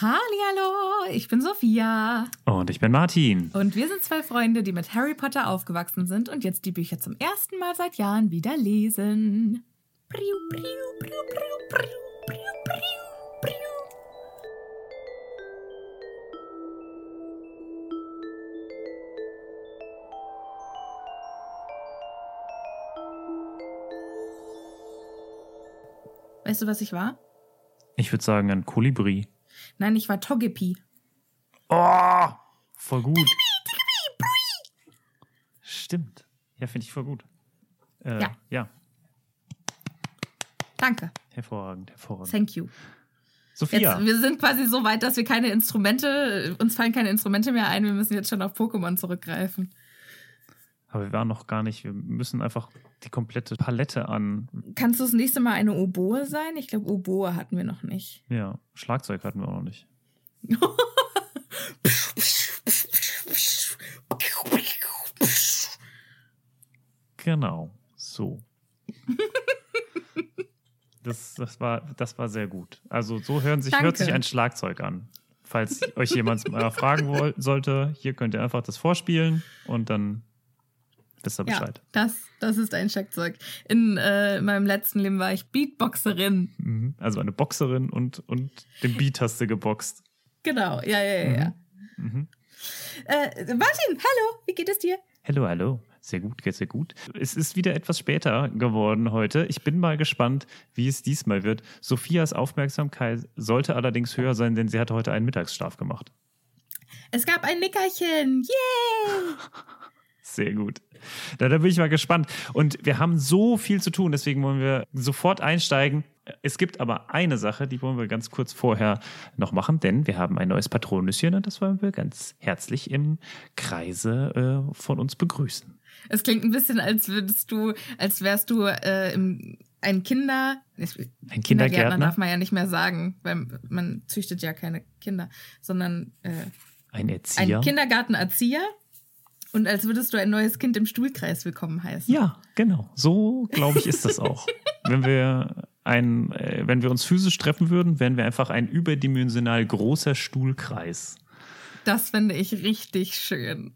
Hallo, ich bin Sophia. Und ich bin Martin. Und wir sind zwei Freunde, die mit Harry Potter aufgewachsen sind und jetzt die Bücher zum ersten Mal seit Jahren wieder lesen. Weißt du, was ich war? Ich würde sagen, ein Kolibri. Nein, ich war Togepi. Oh, voll gut. Stimmt. Ja, finde ich voll gut. Äh, Ja. Ja, Danke. hervorragend, hervorragend. Thank you. Sophia. Jetzt, wir sind quasi so weit, dass wir keine Instrumente, uns fallen keine Instrumente mehr ein. Wir müssen jetzt schon auf Pokémon zurückgreifen. Aber wir waren noch gar nicht, wir müssen einfach die komplette Palette an, Kannst du das nächste Mal eine Oboe sein? Ich glaube, Oboe hatten wir noch nicht. ja, Schlagzeug hatten wir auch noch nicht. Genau, so. Das, das, war, das war sehr gut. Also so hören sich, hört sich ein Schlagzeug an. Falls euch jemand mal fragen woll- sollte, hier könnt ihr einfach das vorspielen und dann wisst ihr Ja, Bescheid. das, das ist ein Schlagzeug. In äh, meinem letzten Leben war ich Beatboxerin. Mhm. Also eine Boxerin und, und den Beat hast du geboxt. Genau, ja, ja, ja. ja. Mhm. Äh, Martin, hallo, wie geht es dir? Hallo, hallo. Sehr gut, geht sehr gut. Es ist wieder etwas später geworden heute. Ich bin mal gespannt, wie es diesmal wird. Sophias Aufmerksamkeit sollte allerdings höher sein, denn sie hatte heute einen Mittagsschlaf gemacht. Es gab ein Nickerchen. Yay! Sehr gut. Da, da bin ich mal gespannt. Und wir haben so viel zu tun, deswegen wollen wir sofort einsteigen. Es gibt aber eine Sache, die wollen wir ganz kurz vorher noch machen, denn wir haben ein neues Patronüschen und das wollen wir ganz herzlich im Kreise äh, von uns begrüßen. Es klingt ein bisschen, als würdest du, als wärst du äh, im, ein Kinder. Ein Kindergärtner? darf man ja nicht mehr sagen, weil man züchtet ja keine Kinder, sondern äh, Ein Erzieher. ein Kindergartenerzieher. Und als würdest du ein neues Kind im Stuhlkreis willkommen heißen. Ja, genau. So, glaube ich, ist das auch. wenn wir ein, äh, wenn wir uns physisch treffen würden, wären wir einfach ein überdimensional großer Stuhlkreis. Das finde ich richtig schön.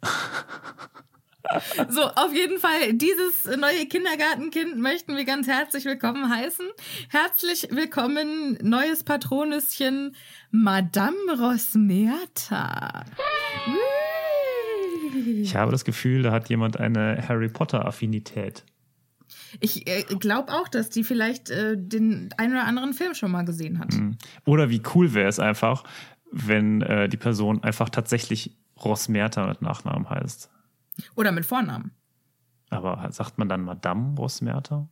So, auf jeden Fall, dieses neue Kindergartenkind möchten wir ganz herzlich willkommen heißen. Herzlich willkommen, neues Patronüschen, Madame Rosmerta. Ich habe das Gefühl, da hat jemand eine Harry Potter-Affinität. Ich äh, glaube auch, dass die vielleicht äh, den einen oder anderen Film schon mal gesehen hat. Oder wie cool wäre es einfach, wenn äh, die Person einfach tatsächlich Rosmerta mit Nachnamen heißt. Oder mit Vornamen. Aber sagt man dann Madame Rosmerta?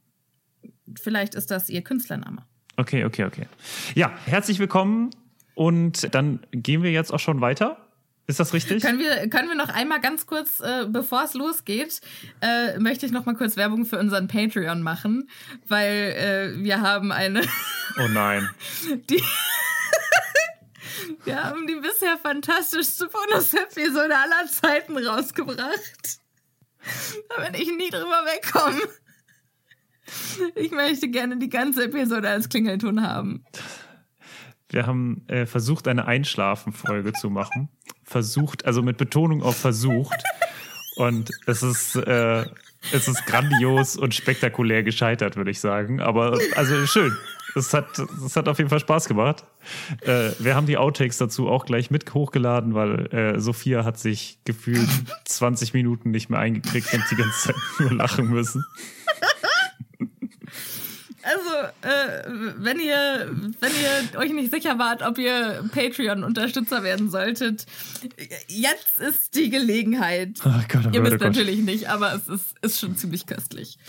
Vielleicht ist das ihr Künstlername. Okay, okay, okay. Ja, herzlich willkommen und dann gehen wir jetzt auch schon weiter. Ist das richtig? Können wir, können wir noch einmal ganz kurz, äh, bevor es losgeht, äh, möchte ich noch mal kurz Werbung für unseren Patreon machen, weil äh, wir haben eine, Oh nein. die, wir haben die bisher fantastischste Bonus-Episode aller Zeiten rausgebracht. Da bin ich nie drüber wegkommen. Ich möchte gerne die ganze Episode als Klingelton haben. Wir haben äh, versucht, eine Einschlafen-Folge zu machen. Versucht, also mit Betonung auf versucht. Und es ist, äh, es ist grandios und spektakulär gescheitert, würde ich sagen. Aber also schön. Es hat, es hat auf jeden Fall Spaß gemacht. Äh, wir haben die Outtakes dazu auch gleich mit hochgeladen, weil äh, Sophia hat sich gefühlt 20 Minuten nicht mehr eingekriegt und die ganze Zeit nur lachen müssen. Also, äh, wenn ihr, wenn ihr euch nicht sicher wart, ob ihr Patreon-Unterstützer werden solltet, jetzt ist die Gelegenheit. Oh Gott, oh ihr wisst oh natürlich nicht, aber es ist, ist schon ziemlich köstlich.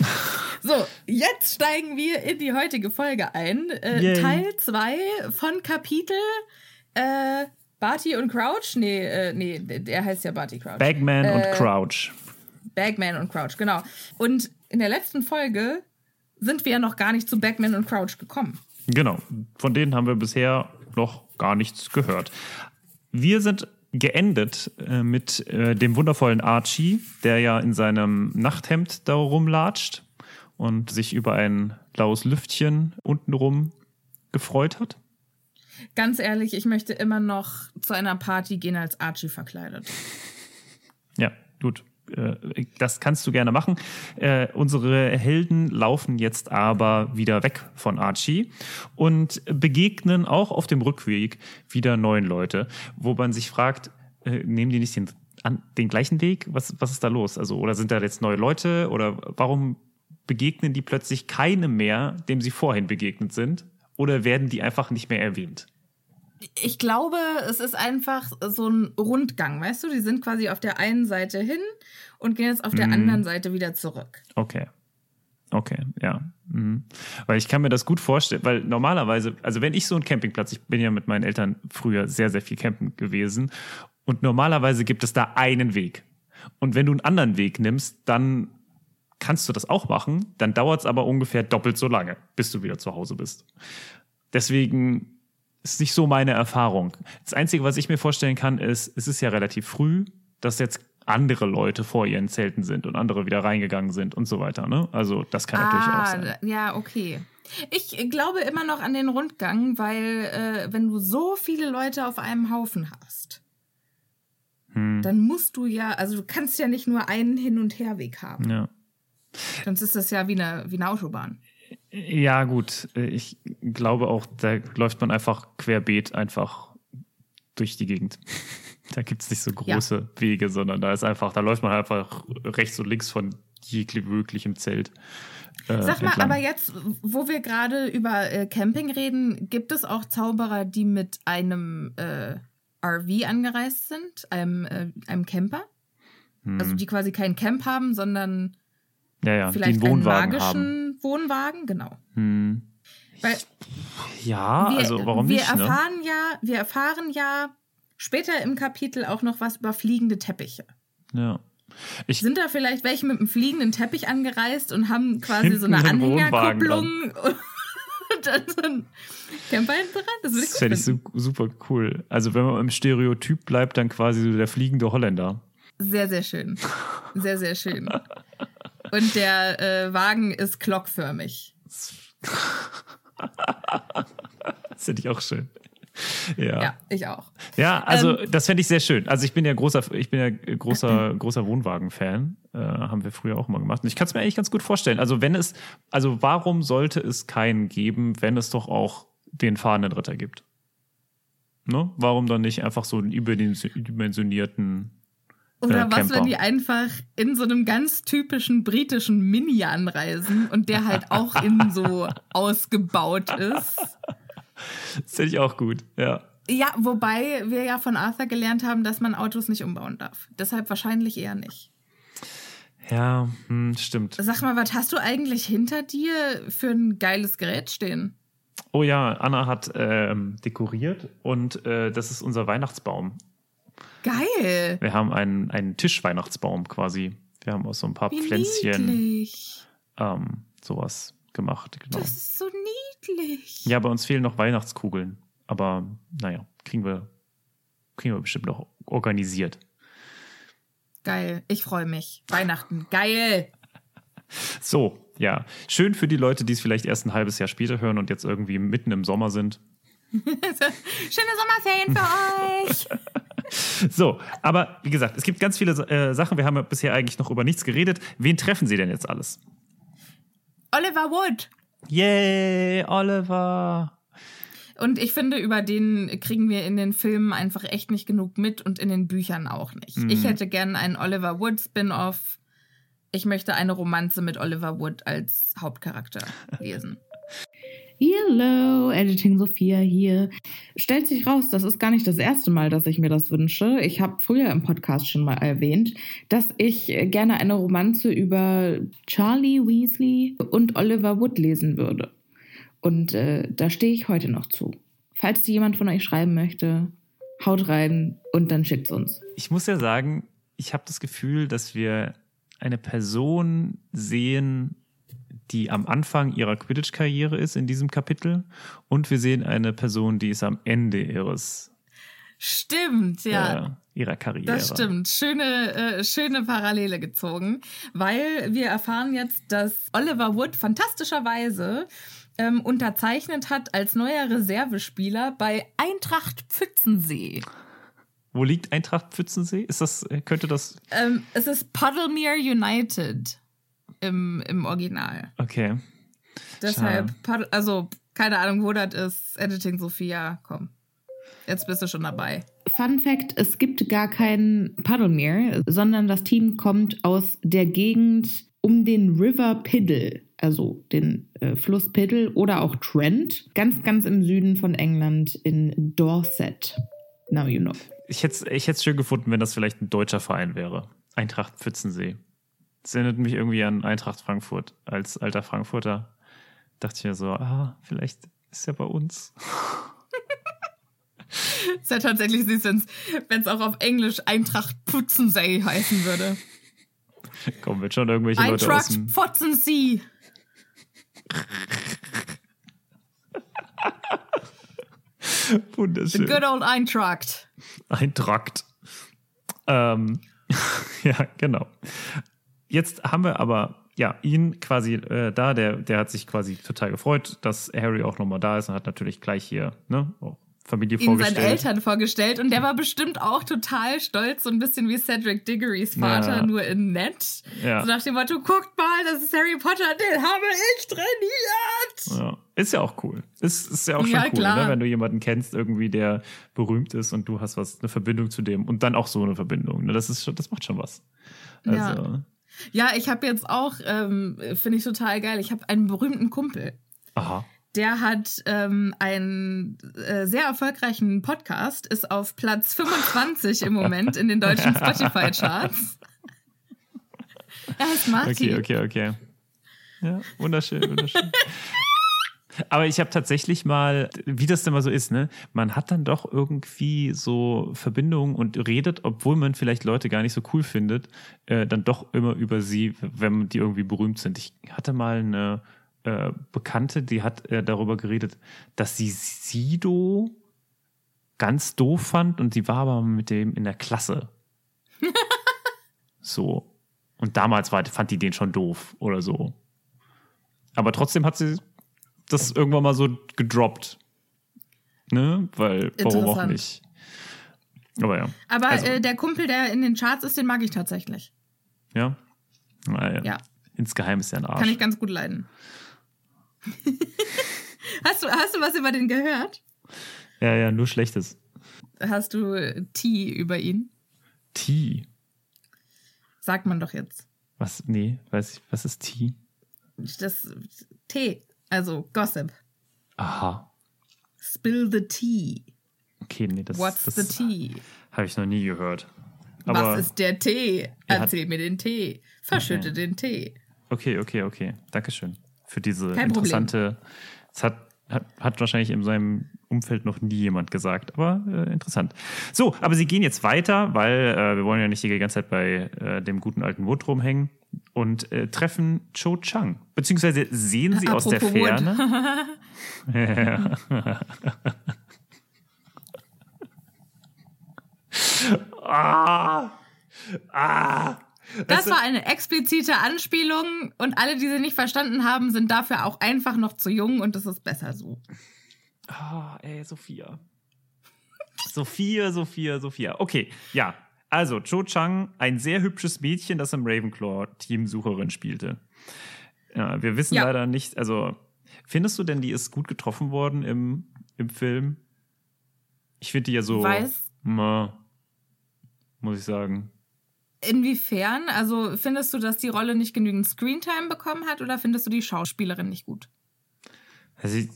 So, jetzt steigen wir in die heutige Folge ein. Äh. Teil 2 von Kapitel äh, Barty und Crouch. Nee, äh, nee, der heißt ja Barty Crouch. Bagman Äh, und Crouch. Bagman und Crouch, genau. Und in der letzten Folge sind wir ja noch gar nicht zu Bagman und Crouch gekommen. Genau. Von denen haben wir bisher noch gar nichts gehört. Wir sind geendet äh, mit äh, dem wundervollen Archie, der ja in seinem Nachthemd da rumlatscht und sich über ein blaues Lüftchen untenrum gefreut hat. Ganz ehrlich, ich möchte immer noch zu einer Party gehen als Archie verkleidet. Ja, gut. Äh, Das kannst du gerne machen. Äh, unsere Helden laufen jetzt aber wieder weg von Archie und begegnen auch auf dem Rückweg wieder neuen Leute, wo man sich fragt, äh, nehmen die nicht den, an, den gleichen Weg? Was, was ist da los? Also, oder sind da jetzt neue Leute? Oder warum begegnen die plötzlich keinem mehr, dem sie vorhin begegnet sind? Oder werden die einfach nicht mehr erwähnt? Ich glaube, es ist einfach so ein Rundgang, weißt du? Die sind quasi auf der einen Seite hin und gehen jetzt auf der Mhm. anderen Seite wieder zurück. Okay. Okay, ja. Mhm. Weil ich kann mir das gut vorstellen, weil normalerweise, also wenn ich so einen Campingplatz, ich bin ja mit meinen Eltern früher sehr, sehr viel campen gewesen und normalerweise gibt es da einen Weg. Und wenn du einen anderen Weg nimmst, dann kannst du das auch machen, dann dauert es aber ungefähr doppelt so lange, bis du wieder zu Hause bist. Deswegen ist nicht so meine Erfahrung. Das Einzige, was ich mir vorstellen kann, ist, es ist ja relativ früh, dass jetzt andere Leute vor ihren Zelten sind und andere wieder reingegangen sind und so weiter. Ne? Also das kann natürlich auch sein. Ah, ja, okay. Ich glaube immer noch an den Rundgang, weil äh, wenn du so viele Leute auf einem Haufen hast, Hm. dann musst du ja, also du kannst ja nicht nur einen Hin- und Herweg haben. Ja. Sonst ist das ja wie eine, wie eine Autobahn. Ja, gut. Ich glaube auch, da läuft man einfach querbeet einfach durch die Gegend. Da gibt es nicht so große Wege, sondern da ist einfach, da läuft man einfach rechts und links von jeglichem Zelt. Äh, Sag mal, entlang. aber jetzt, wo wir gerade über äh, Camping reden, gibt es auch Zauberer, die mit einem äh, RV angereist sind, einem, äh, einem Camper? Hm. Also die quasi kein Camp haben, sondern ja, ja, vielleicht einen magischen haben. Wohnwagen, genau. Hm. Weil Ja, wir, also warum wir nicht? Ne? erfahren ja, wir erfahren ja später im Kapitel auch noch was über fliegende Teppiche. Ja. Ich, Sind da vielleicht welche mit einem fliegenden Teppich angereist und haben quasi so eine Anhängerkupplung und dann so ein Camper hinten dran? Das würde ich das gut fände ich super cool. Also wenn man im Stereotyp bleibt, dann quasi so der fliegende Holländer. Sehr, sehr schön. Sehr, sehr schön. Und der äh, Wagen ist glockförmig. Das finde ich auch schön. Ja. Ja, ich auch. Ja, also Ähm, das fände ich sehr schön. Also ich bin ja großer, ich bin ja großer, großer Wohnwagen-Fan. Äh, haben wir früher auch mal gemacht. Und ich kann es mir eigentlich ganz gut vorstellen. Also wenn es, also warum sollte es keinen geben, wenn es doch auch den fahrenden Ritter gibt? Ne? Warum dann nicht einfach so einen überdimensionierten Oder äh, was, Camper? wenn die einfach in so einem ganz typischen britischen Mini anreisen und der halt auch innen so ausgebaut ist? Das finde ich auch gut, ja. Ja, wobei wir ja von Arthur gelernt haben, dass man Autos nicht umbauen darf. Deshalb wahrscheinlich eher nicht. Ja, hm, stimmt. Sag mal, was hast du eigentlich hinter dir für ein geiles Gerät stehen? Oh ja, Anna hat ähm, dekoriert und äh, das ist unser Weihnachtsbaum. Geil! Wir haben einen, einen Tischweihnachtsbaum quasi. Wir haben aus so ein paar Wie Pflänzchen ähm, sowas gemacht. Genau. Das ist so niedlich. Ja, bei uns fehlen noch Weihnachtskugeln. Aber naja, kriegen wir, kriegen wir bestimmt noch organisiert. Geil. Ich freue mich. Weihnachten. Geil. So, ja, schön für die Leute, die es vielleicht erst ein halbes Jahr später hören und jetzt irgendwie mitten im Sommer sind. Schöne Sommerferien für euch. So, aber wie gesagt, es gibt ganz viele äh, Sachen. Wir haben ja bisher eigentlich noch über nichts geredet. Wen treffen Sie denn jetzt alles? Oliver Wood. Yay, Oliver. Und ich finde, über den kriegen wir in den Filmen einfach echt nicht genug mit und in den Büchern auch nicht. Mhm. Ich hätte gerne einen Oliver Wood Spin-off. Ich möchte eine Romanze mit Oliver Wood als Hauptcharakter lesen. Hello, Editing Sophia hier. Stellt sich raus, das ist gar nicht das erste Mal, dass ich mir das wünsche. Ich habe früher im Podcast schon mal erwähnt, dass ich gerne eine Romanze über Charlie Weasley und Oliver Wood lesen würde. Und äh, da stehe ich heute noch zu. Falls jemand von euch schreiben möchte, haut rein und dann schickt's uns. Ich muss ja sagen, ich habe das Gefühl, dass wir eine Person sehen, die am Anfang ihrer Quidditch-Karriere ist in diesem Kapitel. Und wir sehen eine Person, die ist am Ende ihres Stimmt, ja. äh, ihrer Karriere. Das stimmt. Schöne, äh, schöne Parallele gezogen, weil wir erfahren jetzt, dass Oliver Wood fantastischerweise ähm, unterzeichnet hat als neuer Reservespieler bei Eintracht Pfützensee. Wo liegt Eintracht Pfützensee? Ist das, äh, könnte das. Ähm, es ist Puddlemere United im, im Original. Okay. Deshalb, Puddle- also keine Ahnung, wo das ist. Editing Sophia, komm. Jetzt bist du schon dabei. Fun Fact: Es gibt gar keinen Puddlemere, sondern das Team kommt aus der Gegend um den River Piddle, also den äh, Fluss Piddle oder auch Trent, ganz, ganz im Süden von England in Dorset. Now you know. Ich hätte ich es schön gefunden, wenn das vielleicht ein deutscher Verein wäre. Eintracht Pfützensee. Das erinnert mich irgendwie an Eintracht Frankfurt. Als alter Frankfurter dachte ich mir so, ah, vielleicht ist er bei uns. Ist ja tatsächlich süß, wenn es auch auf Englisch Eintracht Pfützensee heißen würde. Kommen wird schon irgendwelche Leute aus Eintracht dem. Pfützensee. The Wunderschön. good old Eintracht. Eintrakt. Ähm, ja, genau. Jetzt haben wir aber ja ihn quasi äh, da, der, der hat sich quasi total gefreut, dass Harry auch nochmal da ist und hat natürlich gleich hier ne, Familie Ihm seinen vorgestellt. Eltern vorgestellt und der war bestimmt auch total stolz, so ein bisschen wie Cedric Diggorys Vater, Ja. nur in nett. Ja. So nach dem Motto, guckt mal, das ist Harry Potter, den habe ich trainiert. Ja. Ist ja auch cool. Ist, ist ja auch schon Ja, cool, ne? wenn du jemanden kennst, irgendwie, der berühmt ist und du hast was, eine Verbindung zu dem und dann auch so eine Verbindung. Ne? Das ist schon, das macht schon was. Also, Ja. Ich habe jetzt auch, ähm, finde ich total geil, ich habe einen berühmten Kumpel. aha. Der hat ähm, einen äh, sehr erfolgreichen Podcast, ist auf Platz 25 im Moment in den deutschen Spotify-Charts. Er heißt Martin. Okay, okay, okay. Ja, wunderschön, wunderschön. Aber ich habe tatsächlich mal, wie das denn mal so ist, ne? Man hat dann doch irgendwie so Verbindungen und redet, obwohl man vielleicht Leute gar nicht so cool findet, äh, dann doch immer über sie, wenn die irgendwie berühmt sind. Ich hatte mal eine äh, Bekannte, die hat äh, darüber geredet, dass sie Sido ganz doof fand und sie war aber mit dem in der Klasse. so. Und damals war, fand die den schon doof oder so. Aber trotzdem hat sie das irgendwann mal so gedroppt. Ne? Weil, warum auch nicht? Aber ja. Aber Also- äh, der Kumpel, der in den Charts ist, den mag ich tatsächlich. Ja. Naja. Ja. Insgeheim ist er ein Arsch. Kann ich ganz gut leiden. hast, du, hast du was über den gehört? ja, ja, nur Schlechtes. Hast du Tee über ihn? T. Sagt man doch jetzt. Was? Nee, weiß ich. Was ist T? Das Tee, also Gossip. Aha. Spill the tea. Okay, nee, das, What's das the tea? habe ich noch nie gehört. Aber Was ist der Tee? Erzähl mir den Tee. Verschütte den Tee. okay, okay, okay. Dankeschön für diese Kein Problem. interessante. Es hat, hat, hat wahrscheinlich in seinem Umfeld noch nie jemand gesagt, aber äh, interessant. So, aber sie gehen jetzt weiter, weil äh, wir wollen ja nicht die ganze Zeit bei äh, dem guten alten Wood rumhängen und äh, treffen Cho Chang. Beziehungsweise sehen sie aus der Apropos. Ferne. ah, ah, Das war eine explizite Anspielung und alle, die sie nicht verstanden haben, sind dafür auch einfach noch zu jung und das ist besser so. Ah, ey, Sophia. Sophia, Sophia, Sophia. Okay, ja. Also, Cho Chang, ein sehr hübsches Mädchen, das im Ravenclaw-Team Sucherin spielte. Ja, wir wissen Ja. leider nicht, also, findest du denn, die ist gut getroffen worden im, im Film? Ich finde die ja so. Weiß. Ma, muss ich sagen. Inwiefern? Also findest du, dass die Rolle nicht genügend Screentime bekommen hat oder findest du die Schauspielerin nicht gut? Sie,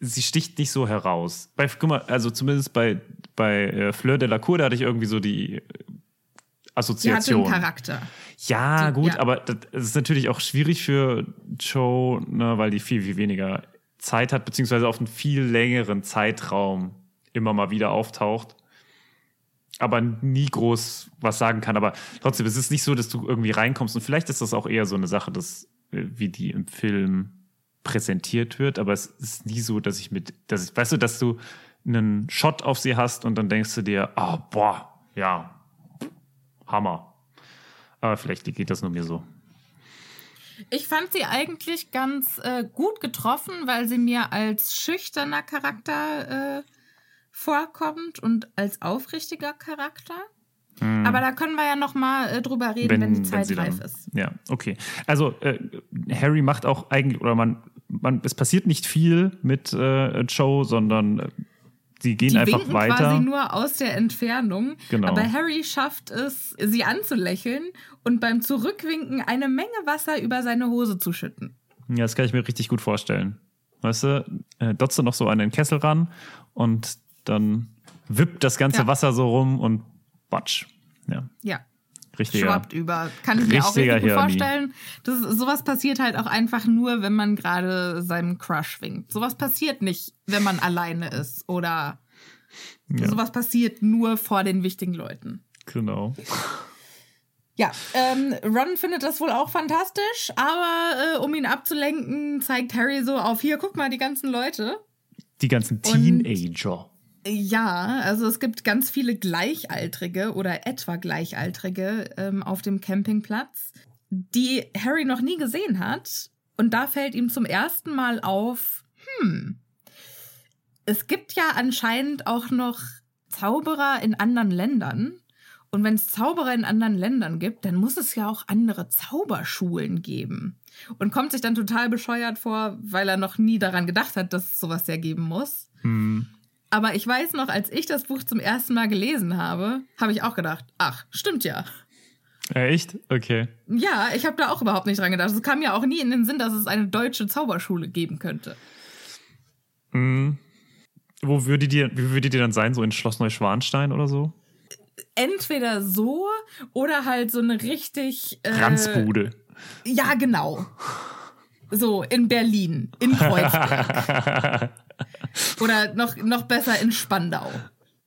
sie sticht nicht so heraus. Bei, guck mal, also zumindest bei, bei äh, Fleur de la Cour, da hatte ich irgendwie so die äh, Sie hatte einen Assoziation. Charakter. Ja, Die- gut, ja. aber das ist natürlich auch schwierig für Joe, ne, weil die viel, viel weniger Zeit hat, beziehungsweise auf einen viel längeren Zeitraum immer mal wieder auftaucht. Aber nie groß was sagen kann. Aber trotzdem, es ist nicht so, dass du irgendwie reinkommst. Und vielleicht ist das auch eher so eine Sache, dass, äh, wie die im Film präsentiert wird. Aber es ist nie so, dass ich mit, dass ich, weißt du, dass du einen Shot auf sie hast und dann denkst du dir, ah, boah, ja, Hammer. Aber vielleicht geht das nur mir so. Ich fand sie eigentlich ganz äh, gut getroffen, weil sie mir als schüchterner Charakter äh, vorkommt und als aufrichtiger Charakter. Aber da können wir ja noch mal äh, drüber reden, wenn, die Zeit sie reif dann- ist. Ja, okay. Also äh, Harry macht auch eigentlich, oder man, man, es passiert nicht viel mit äh, Joe, sondern äh, sie gehen Die einfach winken weiter. quasi nur aus der Entfernung. Genau. Aber Harry schafft es, sie anzulächeln und beim Zurückwinken eine Menge Wasser über seine Hose zu schütten. Ja, das kann ich mir richtig gut vorstellen. Weißt du, äh, dotzt noch so an den Kessel ran und dann wippt das ganze Ja. Wasser so rum und batsch. Ja, Ja. richtiger. schwappt über. Kann ich mir auch richtig gut vorstellen. Das, sowas passiert halt auch einfach nur, wenn man gerade seinem Crush winkt. Sowas passiert nicht, wenn man alleine ist. Oder Ja. sowas passiert nur vor den wichtigen Leuten. Genau. Ja, ähm, Ron findet das wohl auch fantastisch, aber äh, um ihn abzulenken, zeigt Harry so auf, hier, guck mal, die ganzen Leute. Die ganzen Teenager. Ja, also es gibt ganz viele Gleichaltrige oder etwa Gleichaltrige ähm, auf dem Campingplatz, die Harry noch nie gesehen hat. Und da fällt ihm zum ersten Mal auf, hm, es gibt ja anscheinend auch noch Zauberer in anderen Ländern. Und wenn es Zauberer in anderen Ländern gibt, dann muss es ja auch andere Zauberschulen geben. Und kommt sich dann total bescheuert vor, weil er noch nie daran gedacht hat, dass es sowas ja geben muss. Hm. Aber ich weiß noch, als ich das Buch zum ersten Mal gelesen habe, habe ich auch gedacht, ach, stimmt ja. Äh, Echt? Okay. Ja, ich habe da auch überhaupt nicht dran gedacht. Es kam mir auch nie in den Sinn, dass es eine deutsche Zauberschule geben könnte. Hm. Wo würde die, wie würde die dann sein? So in Schloss Neuschwanstein oder so? Entweder so oder halt so eine richtig. Äh, Ranzbude. Ja, genau. So, in Berlin, in Kreuzberg. oder noch, noch besser in Spandau.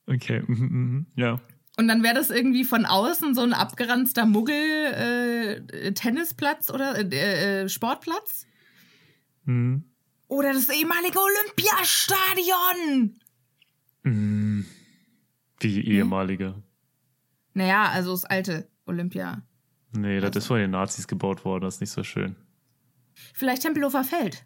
Okay, mhm, mhm, ja. Und dann wäre das irgendwie von außen so ein abgeranzter Muggel-Tennisplatz oder äh, äh, Sportplatz. Mhm. Oder das ehemalige Olympiastadion. Mhm. Wie ehemalige. Naja, also das alte Olympia. Nee, das Also. ist von den Nazis gebaut worden, das ist nicht so schön. Vielleicht Tempelhofer Feld.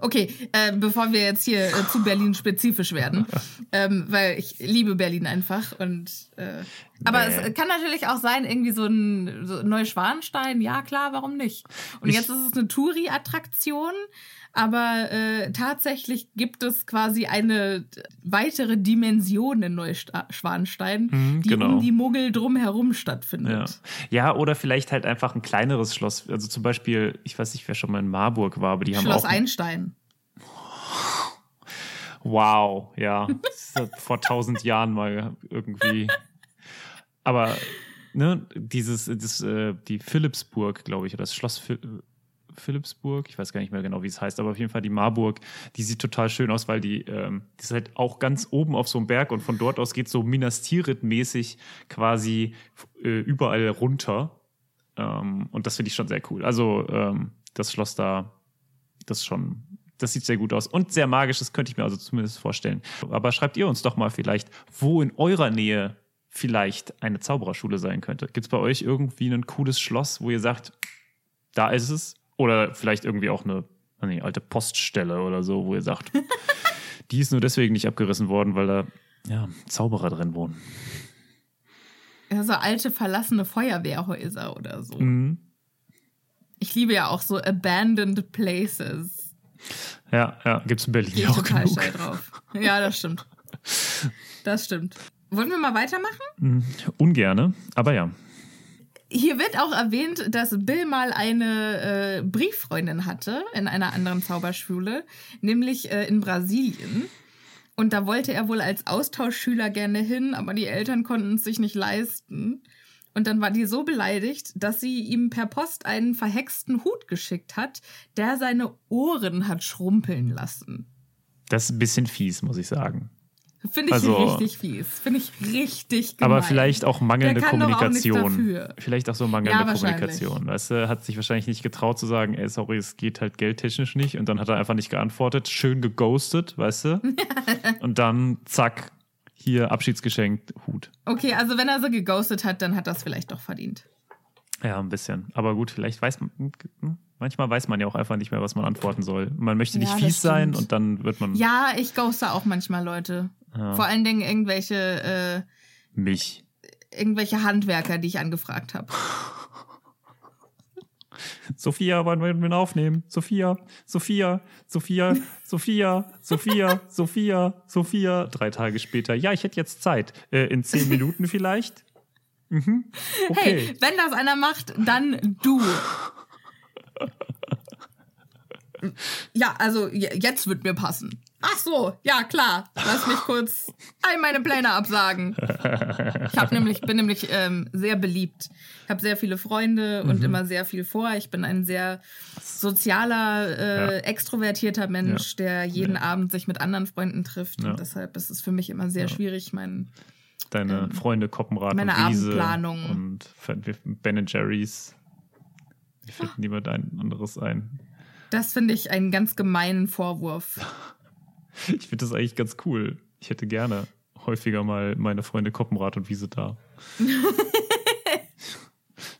Okay, äh, bevor wir jetzt hier äh, zu Berlin spezifisch werden, ähm, weil ich liebe Berlin einfach und äh, aber Nee. es kann natürlich auch sein irgendwie so ein so Neuschwanstein, ja klar, warum nicht? Und Ich- jetzt ist es eine Touri-Attraktion, aber äh, tatsächlich gibt es quasi eine weitere Dimension in Neuschwanstein, Mhm, die genau. um die Muggel drumherum Ja. stattfindet. ja, oder vielleicht halt einfach ein kleineres Schloss. Also zum Beispiel, ich weiß nicht, wer schon mal in Marburg war, aber die haben Schloss. Einstein. Wow, ja. Das ist vor tausend Jahren mal irgendwie. Aber, ne, dieses, das, äh, die Philipsburg, glaube ich, oder das Schloss Phil Philipsburg, ich weiß gar nicht mehr genau, wie es heißt, aber auf jeden Fall die Marburg, die sieht total schön aus, weil die, ähm, die ist halt auch ganz oben auf so einem Berg und von dort aus geht so Minas Tirith-mäßig quasi äh, überall runter. Ähm, und das finde ich schon sehr cool. Also, ähm, das Schloss da, das schon, das sieht sehr gut aus und sehr magisch, das könnte ich mir also zumindest vorstellen. Aber schreibt ihr uns doch mal vielleicht, wo in eurer Nähe vielleicht eine Zaubererschule sein könnte. Gibt es bei euch irgendwie ein cooles Schloss, wo ihr sagt, da ist es? Oder vielleicht irgendwie auch eine, eine alte Poststelle oder so, wo ihr sagt, die ist nur deswegen nicht abgerissen worden, weil da ja, Zauberer drin wohnen. Ja, so alte verlassene Feuerwehrhäuser oder so. Mhm. Ich liebe ja auch so abandoned places. Ja, ja, gibt es in Berlin Gehe auch total genug. drauf. Ja, das stimmt. Das stimmt. Wollen wir mal weitermachen? Mhm. Ungerne, aber ja. Hier wird auch erwähnt, dass Bill mal eine äh, Brieffreundin hatte in einer anderen Zauberschule, nämlich äh, in Brasilien. Und da wollte er wohl als Austauschschüler gerne hin, aber die Eltern konnten es sich nicht leisten. Und dann war die so beleidigt, dass sie ihm per Post einen verhexten Hut geschickt hat, der seine Ohren hat schrumpeln lassen. Das ist ein bisschen fies, muss ich sagen. Finde ich Also- richtig fies. Finde ich richtig gemein. Aber vielleicht auch mangelnde auch Kommunikation. dafür. Vielleicht auch so mangelnde Ja. Kommunikation. Weißt du, hat sich wahrscheinlich nicht getraut zu sagen, ey, sorry, es geht halt geldtechnisch nicht. Und dann hat er einfach nicht geantwortet, schön geghostet, weißt du? Und dann, zack, hier Abschiedsgeschenk, Hut. Okay, also wenn er so geghostet hat, dann hat das vielleicht doch verdient. Ja, ein bisschen. Aber gut, vielleicht weiß man, manchmal weiß man ja auch einfach nicht mehr, was man antworten soll. Man möchte nicht Ja, fies sein und dann wird man Ja, ich ghoste auch manchmal Leute. Vor allen Dingen irgendwelche, äh, mich. irgendwelche Handwerker, die ich angefragt habe. Sophia, wann werden wir ihn aufnehmen? Sophia, Sophia, Sophia, Sophia, Sophia, Sophia, Sophia. Drei Tage später. Ja, ich hätte jetzt Zeit. Äh, in zehn Minuten vielleicht? Mhm. Okay. Hey, wenn das einer macht, dann du. Ja, also je- jetzt wird mir passen. Ach so, ja klar. Lass mich kurz all meine Pläne absagen. Ich hab nämlich, bin nämlich ähm, sehr beliebt. Ich habe sehr viele Freunde Mhm. und immer sehr viel vor. Ich bin ein sehr sozialer, äh, Ja. extrovertierter Mensch, Ja. der jeden Abend sich mit anderen Freunden trifft. Ja. Und deshalb ist es für mich immer sehr schwierig, meinen Deine Freunde Koppenrad meine und Riese Abendplanung. und Ben Jerry's. Wie finden die mit ein anderes ein? Das finde ich einen ganz gemeinen Vorwurf. Ich finde das eigentlich ganz cool. Ich hätte gerne häufiger mal meine Freunde Koppenrad und Wiese da.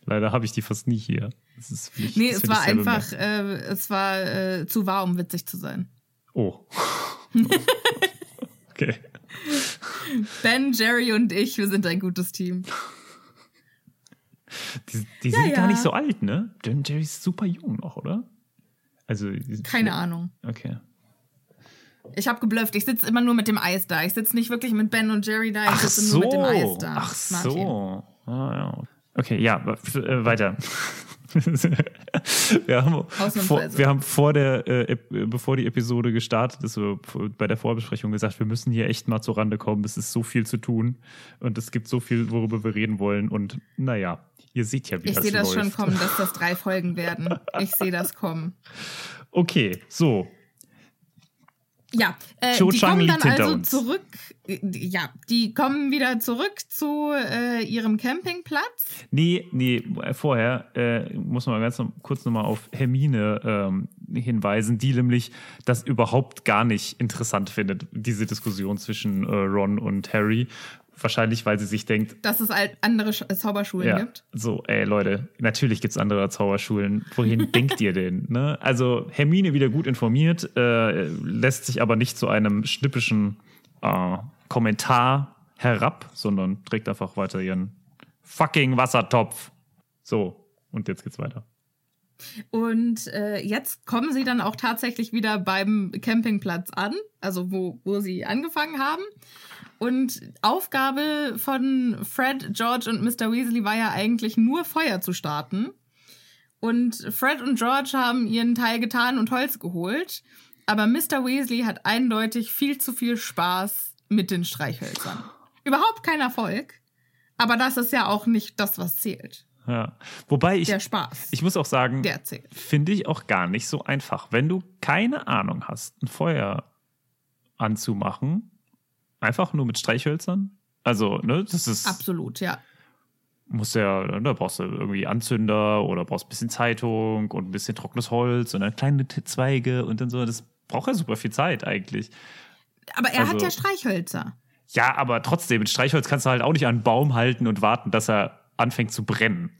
Leider habe ich die fast nie hier. Das ist mich, Nee, das es war einfach, äh, es war äh, zu wahr, um witzig zu sein. Oh. okay. Ben, Jerry und ich, wir sind ein gutes Team. Die, die Ja, sind gar ja. nicht so alt, ne? Denn Jerry ist super jung noch, oder? Also, Keine Ahnung. Okay. Ich habe geblufft. Ich sitze immer nur mit dem Eis da. Ich sitze nicht wirklich mit Ben und Jerry da. Ich Ach sitze so. nur mit dem Eis da. Ach Martin. so. Ah, ja. Okay, ja, äh, weiter. wir, haben vor, Ausnahmsweise. wir haben vor der, äh, äh, bevor die Episode gestartet ist, bei der Vorbesprechung gesagt, wir müssen hier echt mal zur Rande kommen. Es ist so viel zu tun und es gibt so viel, worüber wir reden wollen. Und naja, ihr seht ja, wie Ich das sehe das läuft. schon kommen, dass das drei Folgen werden. Ich sehe das kommen. Okay, so. Ja, äh, die kommen dann also zurück. äh, Ja, die kommen wieder zurück zu äh, ihrem Campingplatz. Nee, nee, äh, vorher äh, muss man ganz noch, kurz nochmal auf Hermine ähm, hinweisen, die nämlich das überhaupt gar nicht interessant findet, diese Diskussion zwischen Ron und Harry. Wahrscheinlich, weil sie sich denkt, Dass es halt andere Sch Zauberschulen ja, gibt. so, ey Leute, natürlich gibt es andere Zauberschulen. Wohin denkt ihr denn? Ne? Also Hermine wieder gut informiert, äh, lässt sich aber nicht zu einem schnippischen äh, Kommentar herab, sondern trägt einfach weiter ihren fucking Wassertopf. So, und jetzt geht's weiter. Und äh, jetzt kommen sie dann auch tatsächlich wieder beim Campingplatz an, also wo, wo sie angefangen haben. Und Aufgabe von Fred, George und Mr. Weasley war ja eigentlich nur Feuer zu starten. Und Fred und George haben ihren Teil getan und Holz geholt. Aber Mr. Weasley hat eindeutig viel zu viel Spaß mit den Streichhölzern. Überhaupt kein Erfolg. Aber das ist ja auch nicht das, was zählt. Ja. Wobei ich, Der Spaß. ich muss auch sagen, der zählt. finde ich auch gar nicht so einfach. Wenn du keine Ahnung hast, ein Feuer anzumachen, einfach nur mit Streichhölzern. Also, ne, das ist. Absolut, ja. Muss ja, da brauchst du irgendwie Anzünder oder brauchst ein bisschen Zeitung und ein bisschen trockenes Holz und dann kleine Zweige und dann so. Das braucht ja super viel Zeit eigentlich. Aber er hat Also- ja Streichhölzer. Ja, aber trotzdem, mit Streichholz kannst du halt auch nicht an einen Baum halten und warten, dass er anfängt zu brennen.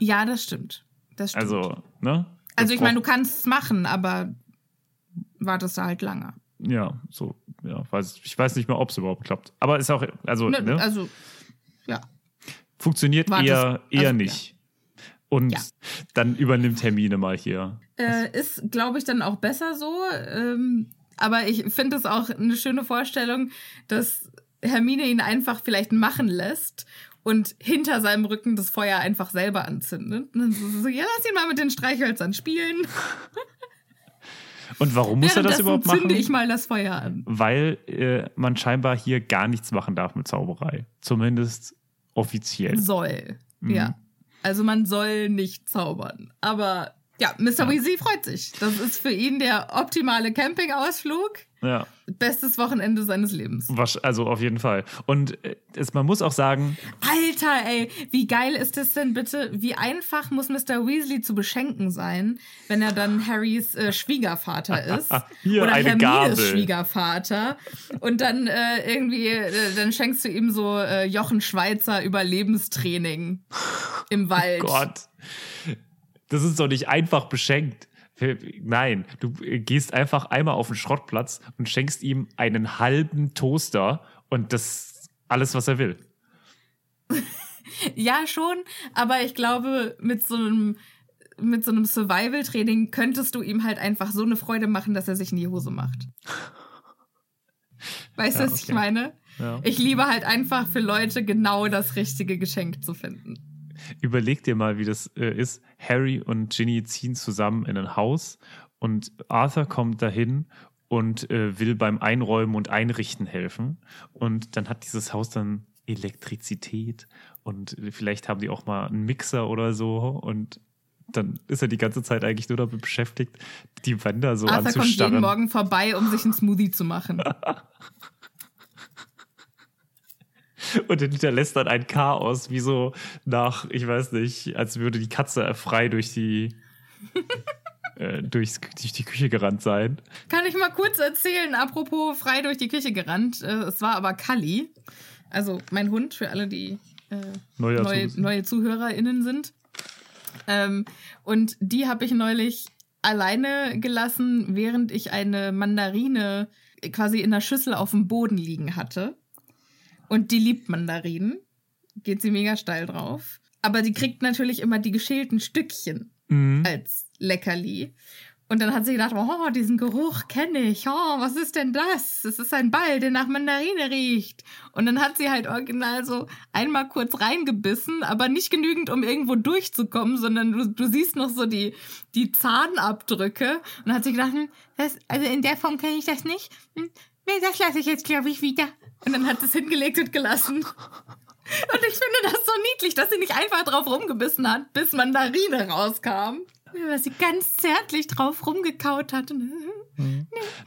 Ja, das stimmt. Das stimmt. Also, ne? Also ich meine, du kannst es machen, aber wartest da halt lange. Ja, so, ja, weiß, ich weiß nicht mehr, ob es überhaupt klappt. Aber ist auch, also, Ne, ne? Also, ja. funktioniert wartest- eher, eher also, nicht. Und Ja. dann übernimmt Hermine mal hier. Äh, ist, glaube ich, dann auch besser so. Ähm, aber ich finde es auch eine schöne Vorstellung, dass Hermine ihn einfach vielleicht machen lässt und hinter seinem Rücken das Feuer einfach selber anzündet. Und dann so, ja, lass ihn mal mit den Streichhölzern spielen. Und warum muss er das überhaupt machen? zünde ich mal das Feuer an. Weil äh, man scheinbar hier gar nichts machen darf mit Zauberei. Zumindest offiziell. Soll. Mhm. Ja. Also man soll nicht zaubern. Aber ja, Mr. Weasley freut sich. Das ist für ihn der optimale Campingausflug. Ja, Bestes Wochenende seines Lebens. also auf jeden Fall. Und äh, es, man muss auch sagen, Alter, ey, wie geil ist das denn bitte? Wie einfach muss Mr. Weasley zu beschenken sein, wenn er dann Harrys äh, Schwiegervater ist? Hier oder eine Hermines Gabel. Schwiegervater. Und dann äh, irgendwie, äh, dann schenkst du ihm so äh, Jochen Schweizer Überlebenstraining im Wald. Gott, das ist doch nicht einfach beschenkt. Nein, du gehst einfach einmal auf den Schrottplatz und schenkst ihm einen halben Toaster und das alles, was er will. Ja, schon, aber ich glaube, mit so einem mit so einem Survival-Training könntest du ihm halt einfach so eine Freude machen, dass er sich in die Hose macht. Weißt du, Ja, was ich okay. meine? Ja. Ich liebe halt einfach für Leute genau das richtige Geschenk zu finden. Überleg dir mal, wie das äh, ist. Harry und Ginny ziehen zusammen in ein Haus und Arthur kommt dahin und äh, will beim Einräumen und Einrichten helfen. Und dann hat dieses Haus dann Elektrizität und vielleicht haben die auch mal einen Mixer oder so und dann ist er die ganze Zeit eigentlich nur damit beschäftigt, die Wände so Arthur kommt jeden anzustarren. Morgen vorbei, um sich einen Smoothie zu machen. Und hinterlässt dann ein Chaos, wie so nach, ich weiß nicht, als würde die Katze frei durch die äh, durchs, durch die Küche gerannt sein. Kann ich mal kurz erzählen, apropos frei durch die Küche gerannt. Äh, es war aber Kali, also mein Hund, für alle, die äh, neue, Zuhörer. neue ZuhörerInnen sind. Ähm, und die habe ich neulich alleine gelassen, während ich eine Mandarine quasi in der Schüssel auf dem Boden liegen hatte. Und die liebt Mandarinen. Geht sie mega steil drauf. Aber die kriegt natürlich immer die geschälten Stückchen Mhm. als Leckerli. Und dann hat sie gedacht, oh, diesen Geruch kenne ich. Oh, was ist denn das? Es ist ein Ball, der nach Mandarine riecht. Und dann hat sie halt original so einmal kurz reingebissen, aber nicht genügend, um irgendwo durchzukommen, sondern du, du siehst noch so die, die Zahnabdrücke. Und hat sie gedacht, hm, das, also in der Form kenne ich das nicht. Hm, nee, das lasse ich jetzt, glaube ich, wieder. Und dann hat sie es hingelegt und gelassen. Und ich finde das so niedlich, dass sie nicht einfach drauf rumgebissen hat, bis Mandarine rauskam. Dass sie ganz zärtlich drauf rumgekaut hat. Und,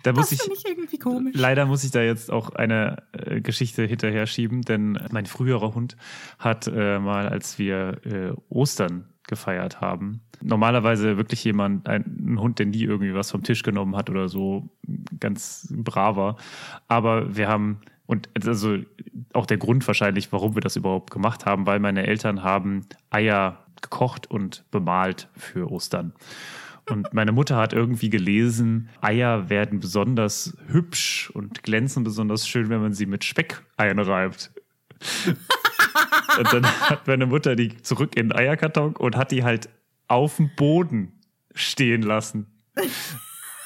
Da muss das ich, finde ich irgendwie komisch. leider muss ich da jetzt auch eine äh, Geschichte hinterher schieben, denn mein früherer Hund hat äh, mal, als wir äh, Ostern gefeiert haben, normalerweise wirklich jemand, ein, ein Hund, der nie irgendwie was vom Tisch genommen hat oder so, ganz braver. Aber wir haben, und also auch der Grund wahrscheinlich, warum wir das überhaupt gemacht haben, weil meine Eltern haben Eier gekocht und bemalt für Ostern. Und meine Mutter hat irgendwie gelesen, Eier werden besonders hübsch und glänzen besonders schön, wenn man sie mit Speck einreibt. und dann hat meine Mutter die zurück in den Eierkarton und hat die halt auf dem Boden stehen lassen.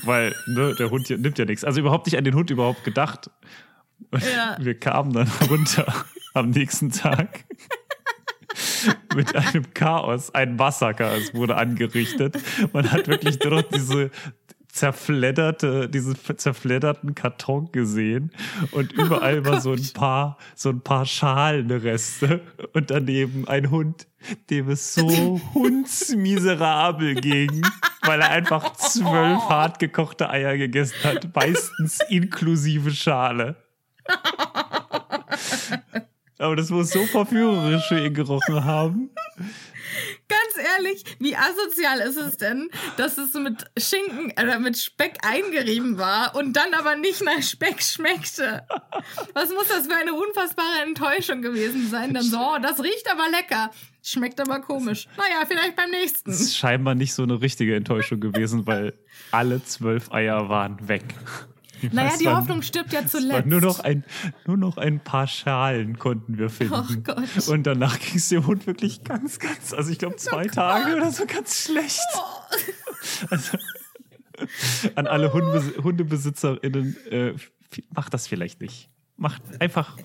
Weil ne, der Hund nimmt ja nichts. Also überhaupt nicht an den Hund überhaupt gedacht. Und Ja. wir kamen dann runter am nächsten Tag mit einem Chaos. Ein Massaker, es wurde angerichtet. Man hat wirklich nur noch diese zerfledderte, diese zerfledderten Karton gesehen und überall war so ein paar, so ein paar Schalenreste und daneben ein Hund, dem es so hundsmiserabel ging, weil er einfach zwölf hart gekochte Eier gegessen hat, meistens inklusive Schale. Aber das muss so verführerisch für ihn gerochen haben. Ganz ehrlich, wie asozial ist es denn, dass es mit Schinken oder mit Speck eingerieben war und dann aber nicht nach Speck schmeckte? Was muss das für eine unfassbare Enttäuschung gewesen sein? Dann so, oh, das riecht aber lecker. Schmeckt aber komisch. Naja, vielleicht beim nächsten. Das ist scheinbar nicht so eine richtige Enttäuschung gewesen, weil alle zwölf Eier waren weg. Naja, Es die Hoffnung stirbt ja es zuletzt. Nur noch, ein, nur noch ein paar Schalen konnten wir finden. Oh Gott. Und danach ging es dem Hund wirklich ganz, ganz, also ich glaube zwei Tage oder so ganz schlecht. Oh. Also, an alle Hundebes HundebesitzerInnen, äh, macht das vielleicht nicht. Macht einfach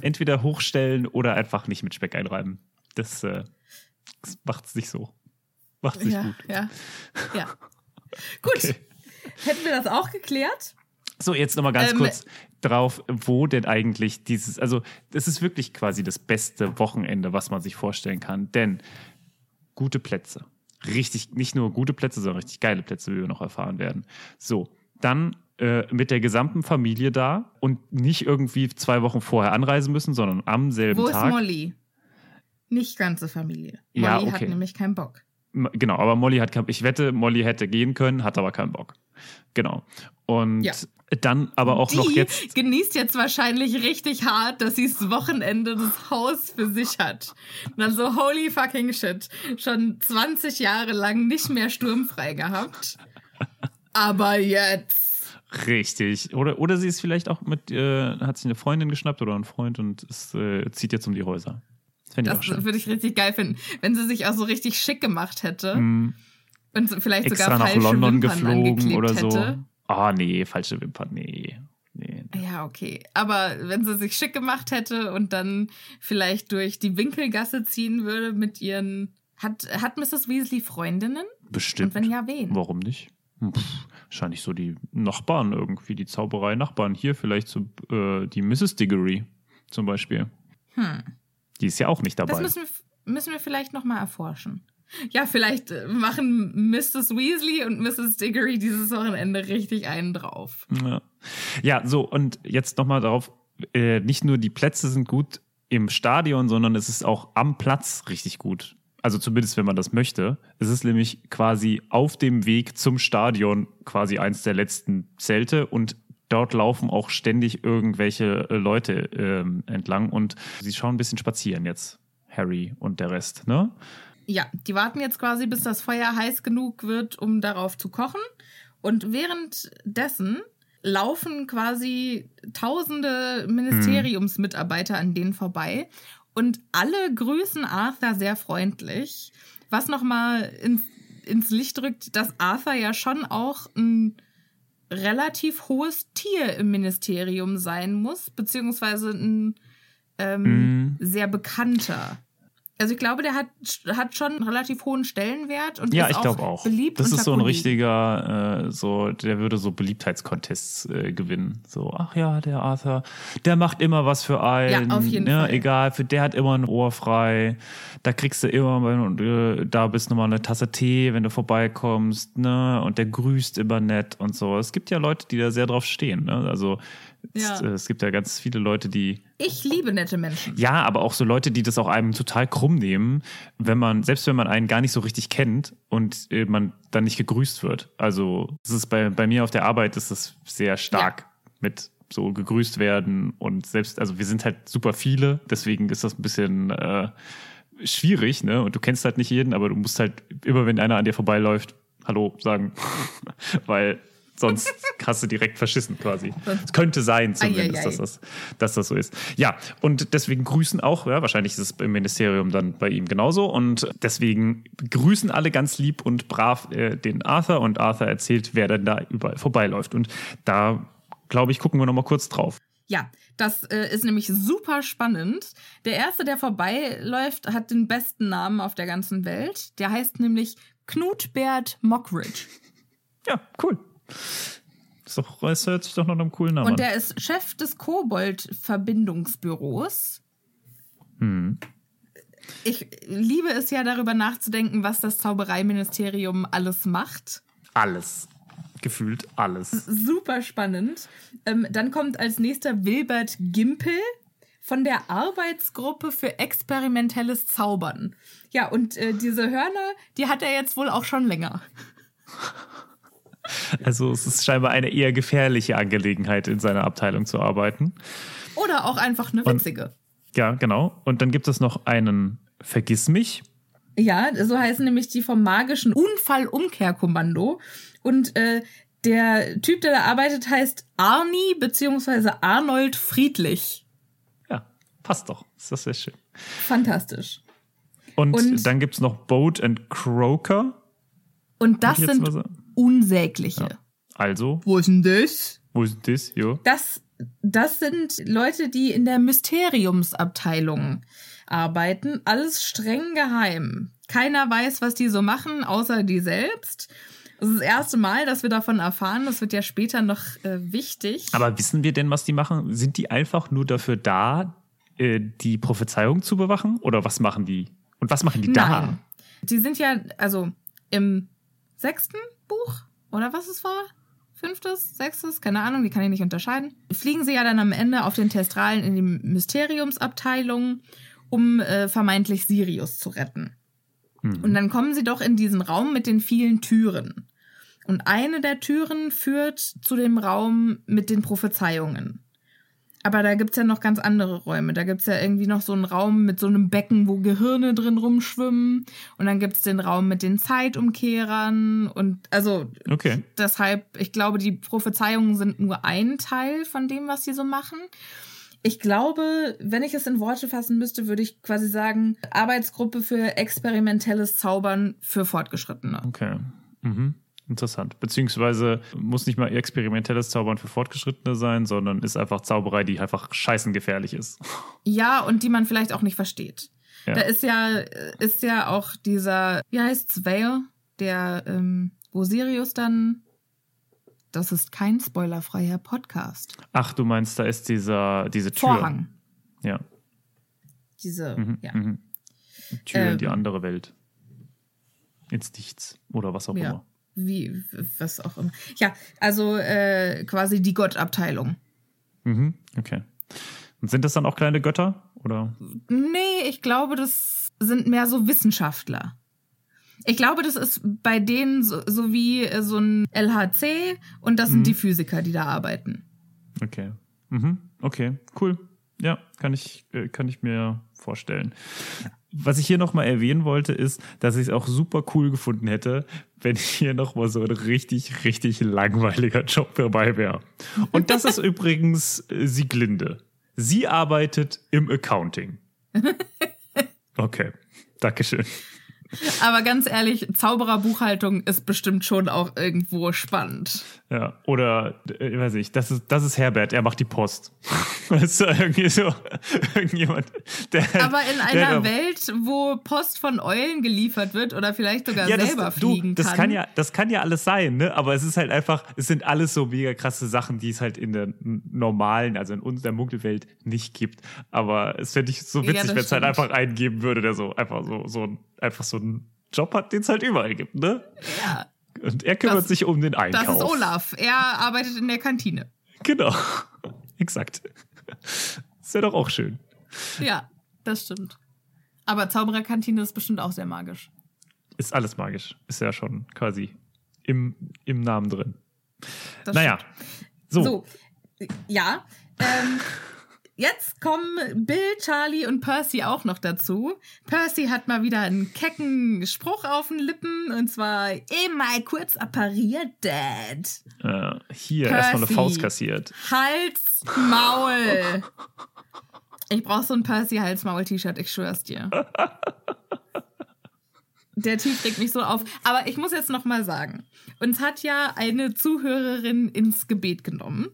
entweder hochstellen oder einfach nicht mit Speck einreiben. Das, äh, das macht's nicht so. Macht's nicht ja, gut. ja, ja. Gut. Okay. Hätten wir das auch geklärt? So, jetzt nochmal ganz Ähm, kurz drauf, wo denn eigentlich dieses, also das ist wirklich quasi das beste Wochenende, was man sich vorstellen kann. Denn gute Plätze. Richtig, nicht nur gute Plätze, sondern richtig geile Plätze, wie wir noch erfahren werden. So, dann äh, mit der gesamten Familie da und nicht irgendwie zwei Wochen vorher anreisen müssen, sondern am selben Wo Tag. ist Molly? Nicht ganze Familie. Molly Ja, hat okay. nämlich keinen Bock. Genau, aber Molly hat kein, ich wette, Molly hätte gehen können, hat aber keinen Bock. Genau. Und Ja. dann aber auch Die noch jetzt. genießt jetzt wahrscheinlich richtig hart, dass sie das Wochenende das Haus für sich hat. Und dann so, holy fucking shit. Schon 20 Jahre lang nicht mehr sturmfrei gehabt. Aber jetzt. Richtig. Oder, oder sie ist vielleicht auch mit, äh, hat sich eine Freundin geschnappt oder einen Freund und es, äh, zieht jetzt um die Häuser. Das Das würde ich richtig geil finden. Wenn sie sich auch so richtig schick gemacht hätte. Mm, Und vielleicht extra sogar nach London Wimpern geflogen oder so. hätte. Ah, nee, falsche Wimpern, nee. nee. Ja, okay. Aber wenn sie sich schick gemacht hätte und dann vielleicht durch die Winkelgasse ziehen würde mit ihren. Hat, hat Mrs. Weasley Freundinnen? Bestimmt. Und wenn ja, wen? Warum nicht? Hm, Pff, wahrscheinlich so die Nachbarn irgendwie, die Zauberei-Nachbarn. Hier vielleicht so äh, die Mrs. Diggory zum Beispiel. Hm. Die ist ja auch nicht Das dabei. müssen wir, müssen wir vielleicht nochmal erforschen. Ja, vielleicht äh, machen Mrs. Weasley und Mrs. Diggory dieses Wochenende richtig einen drauf. Ja, ja so, und jetzt nochmal darauf, äh, nicht nur die Plätze sind gut im Stadion, sondern es ist auch am Platz richtig gut. Also zumindest, wenn man das möchte. Es ist nämlich quasi auf dem Weg zum Stadion quasi eins der letzten Zelte und dort laufen auch ständig irgendwelche äh, Leute ähm, entlang und sie schauen ein bisschen spazieren jetzt, Harry und der Rest, ne? Ja, die warten jetzt quasi, bis das Feuer heiß genug wird, um darauf zu kochen. Und währenddessen laufen quasi tausende Ministeriumsmitarbeiter an denen vorbei. Und alle grüßen Arthur sehr freundlich. Was nochmal ins, ins Licht rückt, dass Arthur ja schon auch ein relativ hohes Tier im Ministerium sein muss, beziehungsweise ein ähm, Mhm. sehr bekannter. Also ich glaube, der hat, hat schon einen relativ hohen Stellenwert und Ja, ist ich glaube auch. beliebt das ist so ein richtiger, äh, so, der würde so Beliebtheitscontests äh, gewinnen. So, ach ja, der Arthur, der macht immer was für einen. Ja, auf jeden ne, Fall. Egal, für der hat immer ein Ohr frei. Da kriegst du immer, wenn du äh, da bist, nochmal eine Tasse Tee, wenn du vorbeikommst, ne? Und der grüßt immer nett und so. Es gibt ja Leute, die da sehr drauf stehen, ne? Also Ja. es, äh, es gibt ja ganz viele Leute, die Ich liebe nette Menschen. ja, aber auch so Leute, die das auch einem total krumm nehmen, wenn man, selbst wenn man einen gar nicht so richtig kennt und äh, man dann nicht gegrüßt wird. Also, es ist bei, bei mir auf der Arbeit ist es sehr stark mit so gegrüßt werden und selbst, also wir sind halt super viele, deswegen ist das ein bisschen äh, schwierig, ne? Und du kennst halt nicht jeden, aber du musst halt immer, wenn einer an dir vorbeiläuft, Hallo sagen, weil sonst hast du direkt verschissen quasi. Es könnte sein zumindest, dass das, dass das so ist. Ja, und deswegen grüßen auch, ja, wahrscheinlich ist es im Ministerium dann bei ihm genauso und deswegen grüßen alle ganz lieb und brav äh, den Arthur und Arthur erzählt, wer denn da überall vorbeiläuft. Und da, glaube ich, gucken wir noch mal kurz drauf. Ja, das äh, ist nämlich super spannend. Der erste, der vorbeiläuft, hat den besten Namen auf der ganzen Welt. Der heißt nämlich Knutbert Mockridge. Ja, cool. Doch, es hört sich doch nach einem coolen Namen Und an. der ist Chef des Kobold-Verbindungsbüros. Hm. Ich liebe es ja, darüber nachzudenken, was das Zaubereiministerium alles macht. Alles. Gefühlt alles. Super spannend. Ähm, dann kommt als nächster Wilbert Gimpel, von der Arbeitsgruppe für experimentelles Zaubern. Ja, und äh, diese Hörner, die hat er jetzt wohl auch schon länger. Also es ist scheinbar eine eher gefährliche Angelegenheit, in seiner Abteilung zu arbeiten. Oder auch einfach eine witzige. Und, ja, genau. Und dann gibt es noch einen Vergiss mich. Ja, so heißen nämlich die vom magischen Unfallumkehrkommando. Und äh, der Typ, der da arbeitet, heißt Arnie bzw. Arnold Friedlich. Ja, passt doch. Ist das sehr schön. Fantastisch. Und, und dann gibt es noch Boat and Croker. Und das sind Unsägliche. Ja. Also. Wo ist denn das? Wo ist denn das? Jo. Das, das sind Leute, die in der Mysteriumsabteilung arbeiten. Alles streng geheim. Keiner weiß, was die so machen, außer die selbst. Das ist das erste Mal, dass wir davon erfahren. Das wird ja später noch äh, wichtig. Aber wissen wir denn, was die machen? Sind die einfach nur dafür da, äh, die Prophezeiung zu bewachen? Oder was machen die? Und was machen die Nein. da? Die sind ja, also im sechsten Buch oder was es war? Fünftes, sechstes, keine Ahnung, die kann ich nicht unterscheiden. Fliegen sie ja dann am Ende auf den Testralen in die Mysteriumsabteilung, um äh, vermeintlich Sirius zu retten. Mhm. Und dann kommen sie doch in diesen Raum mit den vielen Türen. Und eine der Türen führt zu dem Raum mit den Prophezeiungen. Aber da gibt's ja noch ganz andere Räume. Da gibt's ja irgendwie noch so einen Raum mit so einem Becken, wo Gehirne drin rumschwimmen. Und dann gibt's den Raum mit den Zeitumkehrern. Und also okay. deshalb, ich glaube, die Prophezeiungen sind nur ein Teil von dem, was sie so machen. Ich glaube, wenn ich es in Worte fassen müsste, würde ich quasi sagen, Arbeitsgruppe für experimentelles Zaubern für Fortgeschrittene. Okay. Mhm. Interessant. Beziehungsweise muss nicht mal experimentelles Zaubern für Fortgeschrittene sein, sondern ist einfach Zauberei, die einfach scheißengefährlich ist. Ja, und die man vielleicht auch nicht versteht. Ja. Da ist ja, ist ja auch dieser, wie heißt's, Vale, der, ähm, wo Sirius dann das ist kein spoilerfreier Podcast. Ach, du meinst, da ist dieser, diese Tür. Vorhang. Ja. Diese, mhm, ja. Mhm. Tür ähm, in die andere Welt. Ins Nichts oder was auch ja. immer wie, was auch immer. Ja, also äh, quasi die Gottabteilung. Mhm, okay. Und sind das dann auch kleine Götter? Oder? Nee, ich glaube, das sind mehr so Wissenschaftler. Ich glaube, das ist bei denen so, so wie äh, so ein LHC und das mhm. sind die Physiker, die da arbeiten. Okay. Mhm. Okay, cool. Ja, kann ich, äh, kann ich mir vorstellen. Was ich hier nochmal erwähnen wollte, ist, dass ich es auch super cool gefunden hätte, wenn hier nochmal so ein richtig, richtig langweiliger Job dabei wäre. Und das ist übrigens äh, Sieglinde. Sie arbeitet im Accounting. Okay, Dankeschön. Aber ganz ehrlich, Zaubererbuchhaltung ist bestimmt schon auch irgendwo spannend. Ja, oder, äh, ich weiß nicht, das ist, das ist Herbert, er macht die Post. Weißt du, irgendwie so, irgendjemand, der. Aber in einer Welt, wo Post von Eulen geliefert wird oder vielleicht sogar ja, selber das, fliegen du, das kann. kann. ja, das kann ja alles sein, ne? Aber es ist halt einfach, es sind alles so mega krasse Sachen, die es halt in der normalen, also in unserer Munkelwelt nicht gibt. Aber es fände ich so witzig, ja, wenn es halt einfach eingeben würde, der so einfach so, so ein einfach so einen Job hat, den es halt überall gibt, ne? Ja. Und er kümmert das, sich um den Einkauf. Das ist Olaf. Er arbeitet in der Kantine. Genau. Exakt. Ist ja doch auch schön. Ja, das stimmt. Aber Zaubererkantine ist bestimmt auch sehr magisch. Ist alles magisch. Ist ja schon quasi im, im Namen drin. Das naja. So. so. Ja. Ähm, Jetzt kommen Bill, Charlie und Percy auch noch dazu. Percy hat mal wieder einen kecken Spruch auf den Lippen und zwar immer kurz appariert, Dad. Äh, hier erstmal eine Faust kassiert. Hals, Maul. Ich brauch so ein Percy Hals-Maul-T-Shirt, ich schwör's dir. Der Typ regt mich so auf. Aber ich muss jetzt noch mal sagen, uns hat ja eine Zuhörerin ins Gebet genommen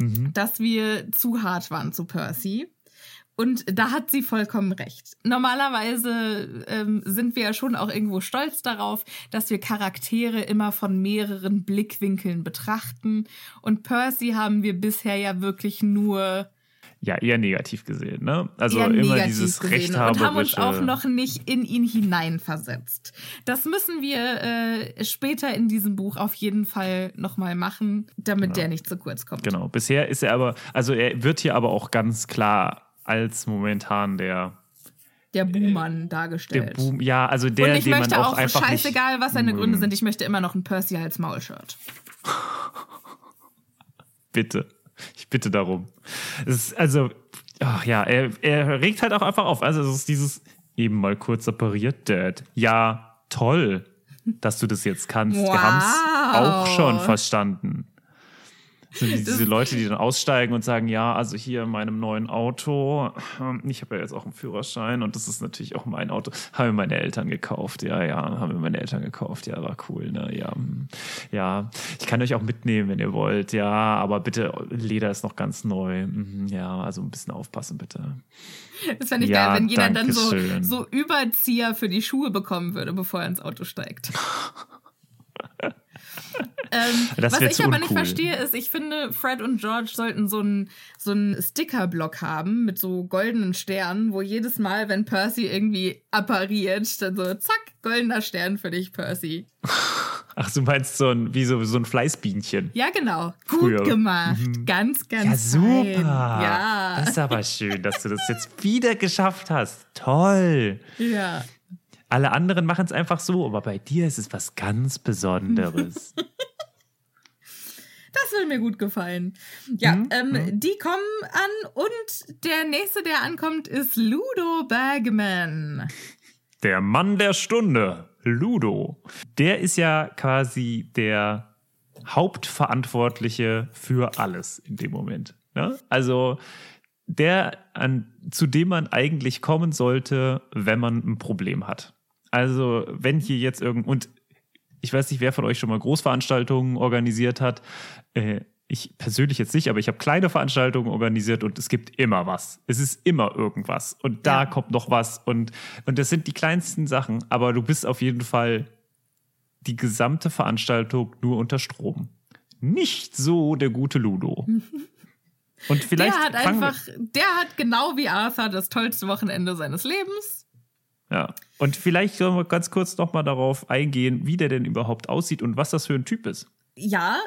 mhm. dass wir zu hart waren zu Percy. Und da hat sie vollkommen recht. Normalerweise ähm, sind wir ja schon auch irgendwo stolz darauf, dass wir Charaktere immer von mehreren Blickwinkeln betrachten. Und Percy haben wir bisher ja wirklich nur ja eher negativ gesehen, ne? Also eher immer dieses rechthaberische. Und haben uns auch noch nicht in ihn hineinversetzt. Das müssen wir äh, später in diesem Buch auf jeden Fall nochmal machen, damit genau. der nicht zu kurz kommt. Genau. Bisher ist er aber, also er wird hier aber auch ganz klar als momentan der Der Buhmann der dargestellt. Boom. Ja, also der, Und ich den man möchte auch, auch, einfach scheißegal, was seine Gründe Mm, sind, ich möchte immer noch ein Percy als Maulshirt. Bitte, ich bitte darum. Es ist also, ach ja, er, er regt halt auch einfach auf. Also es ist dieses eben mal kurz operiert, Dad. Ja, toll, dass du das jetzt kannst. Wir haben es auch Wow. schon verstanden. So wie diese Leute, die dann aussteigen und sagen, ja, also hier in meinem neuen Auto, ähm, ich habe ja jetzt auch einen Führerschein und das ist natürlich auch mein Auto, haben mir meine Eltern gekauft. Ja, ja, haben mir meine Eltern gekauft. Ja, war cool, ne? Ja, hm. ja, ich kann euch auch mitnehmen, wenn ihr wollt. Ja, aber bitte, Leder ist noch ganz neu. Mhm, Ja, also ein bisschen aufpassen, bitte. Das fände ich Ja, geil, wenn jeder dann so, so Überzieher für die Schuhe bekommen würde, bevor er ins Auto steigt. ähm, was ich aber nicht verstehe, ist, ich finde, Fred und George sollten so einen so einen Stickerblock haben mit so goldenen Sternen, wo jedes Mal, wenn Percy irgendwie appariert, dann so, zack, goldener Stern für dich, Percy. Ach, du meinst so ein, wie so, so ein Fleißbienchen. Ja, genau. Gut Früher. Mhm. gemacht. Ganz, ganz Ja, super. fein. Ja. Das ist aber schön, dass du das jetzt wieder geschafft hast. Toll. ja. Alle anderen machen es einfach so, aber bei dir ist es was ganz Besonderes. Das würde mir gut gefallen. Ja, Mhm, ähm, die kommen an und der nächste, der ankommt, ist Ludo Bergman. der Mann der Stunde, Ludo. Der ist ja quasi der Hauptverantwortliche für alles in dem Moment. Ne? Also der, an, zu dem man eigentlich kommen sollte, wenn man ein Problem hat. Also wenn hier jetzt irgend und ich weiß nicht, wer von euch schon mal Großveranstaltungen organisiert hat. Äh, ich persönlich jetzt nicht, aber ich habe kleine Veranstaltungen organisiert und es gibt immer was. Es ist immer irgendwas. Und da Ja. kommt noch was. Und, und das sind die kleinsten Sachen, aber du bist auf jeden Fall die gesamte Veranstaltung nur unter Strom. Nicht so der gute Ludo. Und vielleicht Der hat einfach, der hat genau wie Arthur das tollste Wochenende seines Lebens. Ja. Und vielleicht sollen wir ganz kurz noch mal darauf eingehen, wie der denn überhaupt aussieht und was das für ein Typ ist. Ja,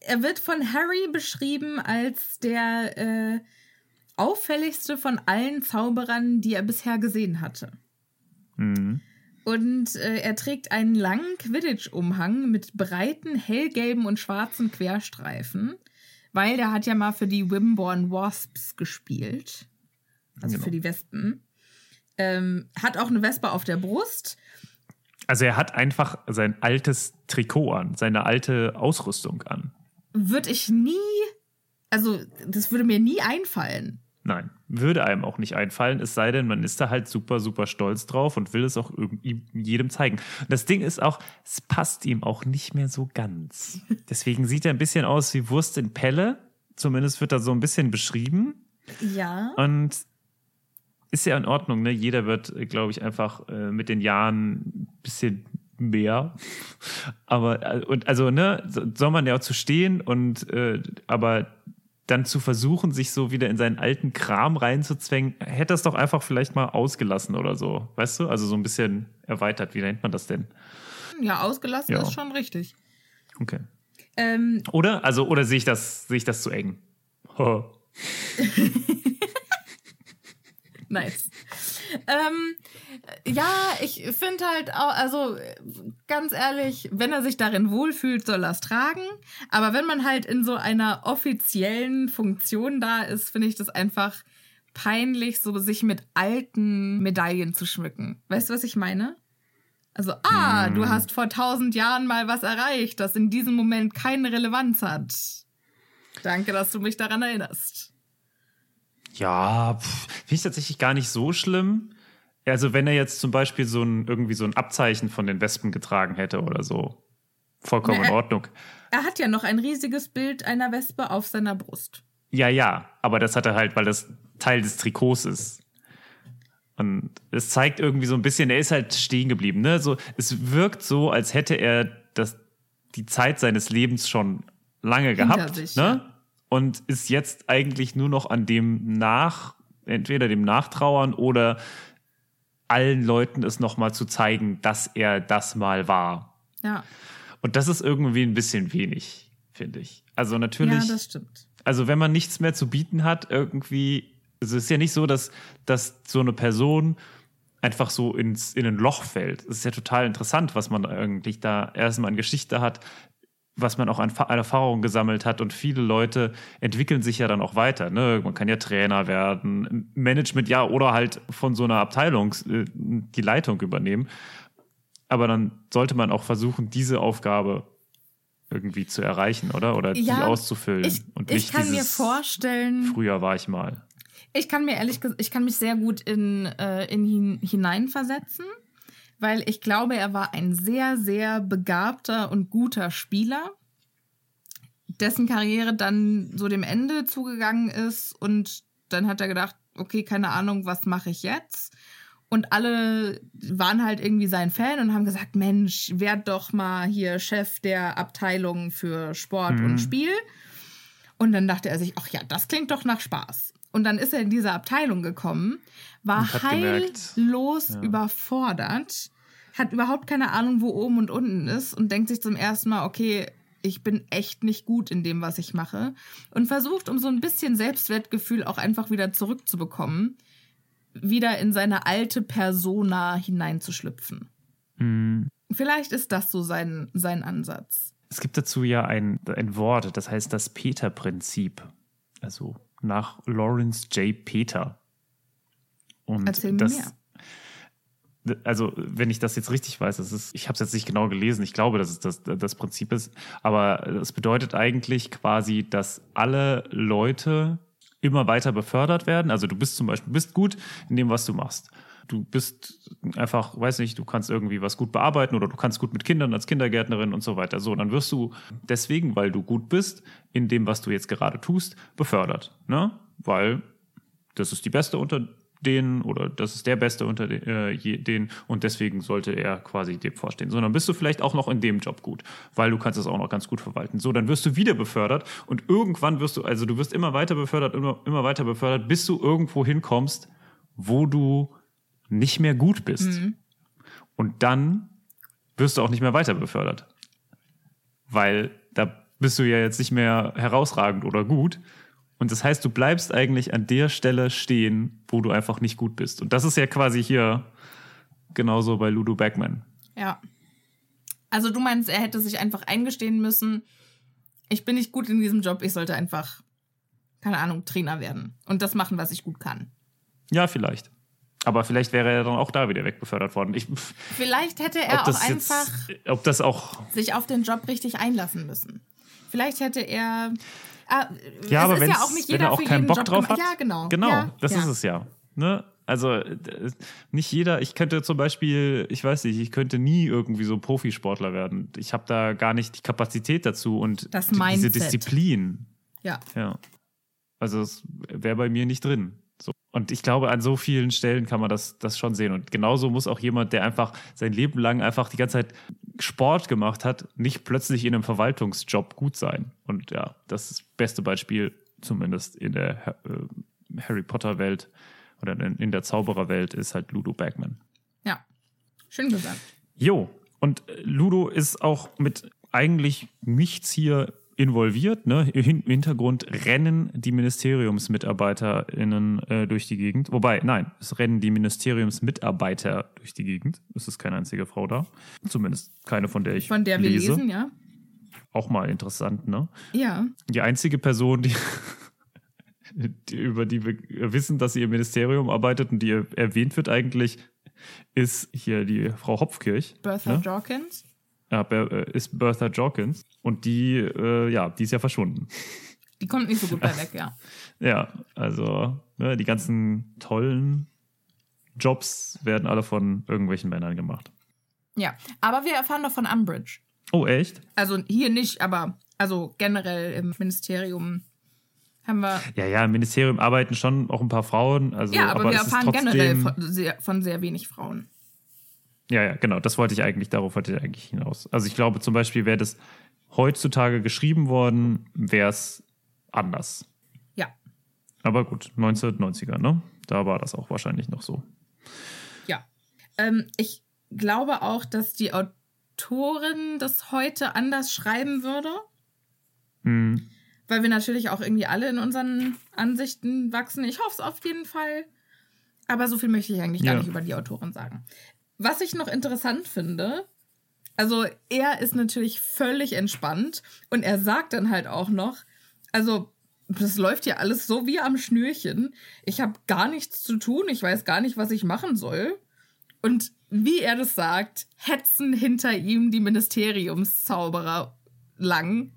er wird von Harry beschrieben als der äh, auffälligste von allen Zauberern, die er bisher gesehen hatte. Mhm. Und äh, er trägt einen langen Quidditch-Umhang mit breiten, hellgelben und schwarzen Querstreifen, weil der hat ja mal für die Wimborne Wasps gespielt. Also Genau. für die Wespen. Ähm, hat auch eine Wespe auf der Brust. Also er hat einfach sein altes Trikot an, seine alte Ausrüstung an. Würde ich nie, also das würde mir nie einfallen. Nein, würde einem auch nicht einfallen, es sei denn, man ist da halt super, super stolz drauf und will es auch jedem zeigen. Und das Ding ist auch, es passt ihm auch nicht mehr so ganz. Deswegen sieht er ein bisschen aus wie Wurst in Pelle. Zumindest wird er so ein bisschen beschrieben. Ja. Und ist ja in Ordnung, ne? Jeder wird, glaube ich, einfach äh, mit den Jahren ein bisschen mehr. Aber, äh, und also, ne, so- soll man ja auch zu stehen und, äh, aber dann zu versuchen, sich so wieder in seinen alten Kram reinzuzwängen, hätte das doch einfach vielleicht mal ausgelassen oder so. Weißt du? Also so ein bisschen erweitert. Wie nennt man das denn? Ja, ausgelassen Ja. ist schon richtig. Okay. Ähm, Oder? Also, oder sehe ich das, sehe ich das zu eng? Nice. ähm, ja, ich finde halt auch, also ganz ehrlich, wenn er sich darin wohlfühlt, soll er es tragen. Aber wenn man halt in so einer offiziellen Funktion da ist, finde ich das einfach peinlich, so sich mit alten Medaillen zu schmücken. Weißt du, was ich meine? Also, ah, du hast vor tausend Jahren mal was erreicht, das in diesem Moment keine Relevanz hat. Danke, dass du mich daran erinnerst. Ja, finde ich tatsächlich gar nicht so schlimm. Also, wenn er jetzt zum Beispiel so ein, irgendwie so ein Abzeichen von den Wespen getragen hätte oder so. Vollkommen Na, in er- Ordnung. Er hat ja noch ein riesiges Bild einer Wespe auf seiner Brust. Ja, ja, aber das hat er halt, weil das Teil des Trikots ist. Und es zeigt irgendwie so ein bisschen, er ist halt stehen geblieben. Ne? So, es wirkt so, als hätte er das, die Zeit seines Lebens schon lange Hinter gehabt. sich, ne? ja. Und ist jetzt eigentlich nur noch an dem nach, entweder dem Nachtrauern oder allen Leuten es nochmal zu zeigen, dass er das mal war. Ja, Und das ist irgendwie ein bisschen wenig, finde ich. Also natürlich ja das stimmt. also wenn man nichts mehr zu bieten hat, irgendwie es ist ja nicht so, dass, dass so eine Person einfach so ins, in ein Loch fällt. Es ist ja total interessant, was man eigentlich da erstmal an Geschichte hat, was man auch an, an Erfahrung gesammelt hat. Und viele Leute entwickeln sich ja dann auch weiter. Ne? Man kann ja Trainer werden, Management, ja, oder halt von so einer Abteilung äh, die Leitung übernehmen. Aber dann sollte man auch versuchen, diese Aufgabe irgendwie zu erreichen, oder? Oder Ja, die auszufüllen. Ich, und ich nicht kann mir dieses, vorstellen, Früher war ich mal. ich kann mir ehrlich gesagt, ich kann mich sehr gut in, äh, in hineinversetzen, weil ich glaube, er war ein sehr, sehr begabter und guter Spieler, dessen Karriere dann so dem Ende zugegangen ist und dann hat er gedacht, okay, keine Ahnung, was mache ich jetzt? Und alle waren halt irgendwie sein Fan und haben gesagt, Mensch, werd doch mal hier Chef der Abteilung für Sport Mhm. und Spiel. Und dann dachte er sich, ach ja, das klingt doch nach Spaß. Und dann ist er in diese Abteilung gekommen, war heillos ja. überfordert, hat überhaupt keine Ahnung, wo oben und unten ist und denkt sich zum ersten Mal, okay, ich bin echt nicht gut in dem, was ich mache. Und versucht, um so ein bisschen Selbstwertgefühl auch einfach wieder zurückzubekommen, wieder in seine alte Persona hineinzuschlüpfen. Hm. Vielleicht ist das so sein, sein Ansatz. Es gibt dazu ja ein, ein Wort, das heißt das Peter-Prinzip. Also nach Lawrence J. Peter. Und Erzähl mir das, mehr. Also, wenn ich das jetzt richtig weiß, das ist, ich habe es jetzt nicht genau gelesen, ich glaube, dass es das, das Prinzip ist, aber es bedeutet eigentlich quasi, dass alle Leute immer weiter befördert werden. Also du bist zum Beispiel bist gut in dem, was du machst. Du bist einfach, weiß nicht, du kannst irgendwie was gut bearbeiten oder du kannst gut mit Kindern als Kindergärtnerin und so weiter. So, dann wirst du deswegen, weil du gut bist in dem, was du jetzt gerade tust, befördert. Ne? Weil das ist die Beste unter denen oder das ist der Beste unter den, äh, und deswegen sollte er quasi dem vorstehen. Sondern bist du vielleicht auch noch in dem Job gut, weil du kannst es auch noch ganz gut verwalten. So, dann wirst du wieder befördert und irgendwann wirst du, also du wirst immer weiter befördert, immer, immer weiter befördert, bis du irgendwo hinkommst, wo du nicht mehr gut bist. Und dann wirst du auch nicht mehr weiter befördert. Weil da bist du ja jetzt nicht mehr herausragend oder gut. Und das heißt, du bleibst eigentlich an der Stelle stehen, wo du einfach nicht gut bist. Und das ist ja quasi hier genauso bei Ludo Backman. Ja. Also du meinst, er hätte sich einfach eingestehen müssen, ich bin nicht gut in diesem Job, ich sollte einfach, keine Ahnung, Trainer werden und das machen, was ich gut kann. Ja, vielleicht. Aber vielleicht wäre er dann auch da wieder wegbefördert worden. Ich, Vielleicht hätte er auch einfach jetzt, ob das auch sich auf den Job richtig einlassen müssen. Vielleicht hätte er. Ah, Ja, aber ist wenn's- ja auch nicht wenn jeder er auch keinen Bock Job drauf hat. Ja, genau. Genau, ja, das ja. ist es ja. Ne? Also äh, nicht jeder, ich könnte zum Beispiel, ich weiß nicht, ich könnte nie irgendwie so Profisportler werden. Ich habe da gar nicht die Kapazität dazu und diese. Disziplin. Ja. Ja. Also es wäre bei mir nicht drin. So. Und ich glaube, an so vielen Stellen kann man das, das schon sehen. Und genauso muss auch jemand, der einfach sein Leben lang einfach die ganze Zeit Sport gemacht hat, nicht plötzlich in einem Verwaltungsjob gut sein. Und ja, das ist das beste Beispiel, zumindest in der äh, Harry Potter-Welt oder in, der Zaubererwelt, ist halt Ludo Bagman. ja. Schön gesagt. Jo, und äh, Ludo ist auch mit eigentlich nichts hier involviert. Ne? Im Hin- im Hintergrund rennen die MiniteriumsmitarbeiterInnen äh, durch die Gegend. Wobei, nein, es rennen die Ministeriumsmitarbeiter durch die Gegend. Es ist keine einzige Frau da. Zumindest keine, von der ich Von der wir lese. lesen, ja. Auch mal interessant, ne? Ja. Die einzige Person, die, die, über die wir wissen, dass sie im Ministerium arbeitet und die erwähnt wird eigentlich, ist hier die Frau Hopfkirch. Bertha ne? Jorkins. Ja, äh, ist Bertha Jorkins. Und die, äh, ja, die ist ja verschwunden. Die kommt nicht so gut bei weg, ja. Ja, also ne, die ganzen tollen Jobs werden alle von irgendwelchen Männern gemacht. Ja. Aber wir erfahren doch von Umbridge. Oh, echt? Also hier nicht, aber also generell im Ministerium haben wir. Ja, ja, im Ministerium arbeiten schon auch ein paar Frauen. Also, ja, aber, wir es ist erfahren generell von sehr, von sehr wenig Frauen. Ja, ja, genau. Das wollte ich eigentlich, darauf wollte ich eigentlich hinaus. Also ich glaube zum Beispiel, wäre das heutzutage geschrieben worden, wäre es anders. Ja. Aber gut, 1990er, ne? Da war das auch wahrscheinlich noch so. Ja. Ähm, ich glaube auch, dass die Autorin das heute anders schreiben würde. Hm. weil wir natürlich auch irgendwie alle in unseren Ansichten wachsen. Ich hoffe es auf jeden Fall. Aber so viel möchte ich eigentlich gar Ja. nicht über die Autorin sagen. Was ich noch interessant finde, also er ist natürlich völlig entspannt und er sagt dann halt auch noch, also das läuft ja alles so wie am Schnürchen. Ich habe gar nichts zu tun, ich weiß gar nicht, was ich machen soll. Und wie er das sagt, hetzen hinter ihm die Ministeriumszauberer lang,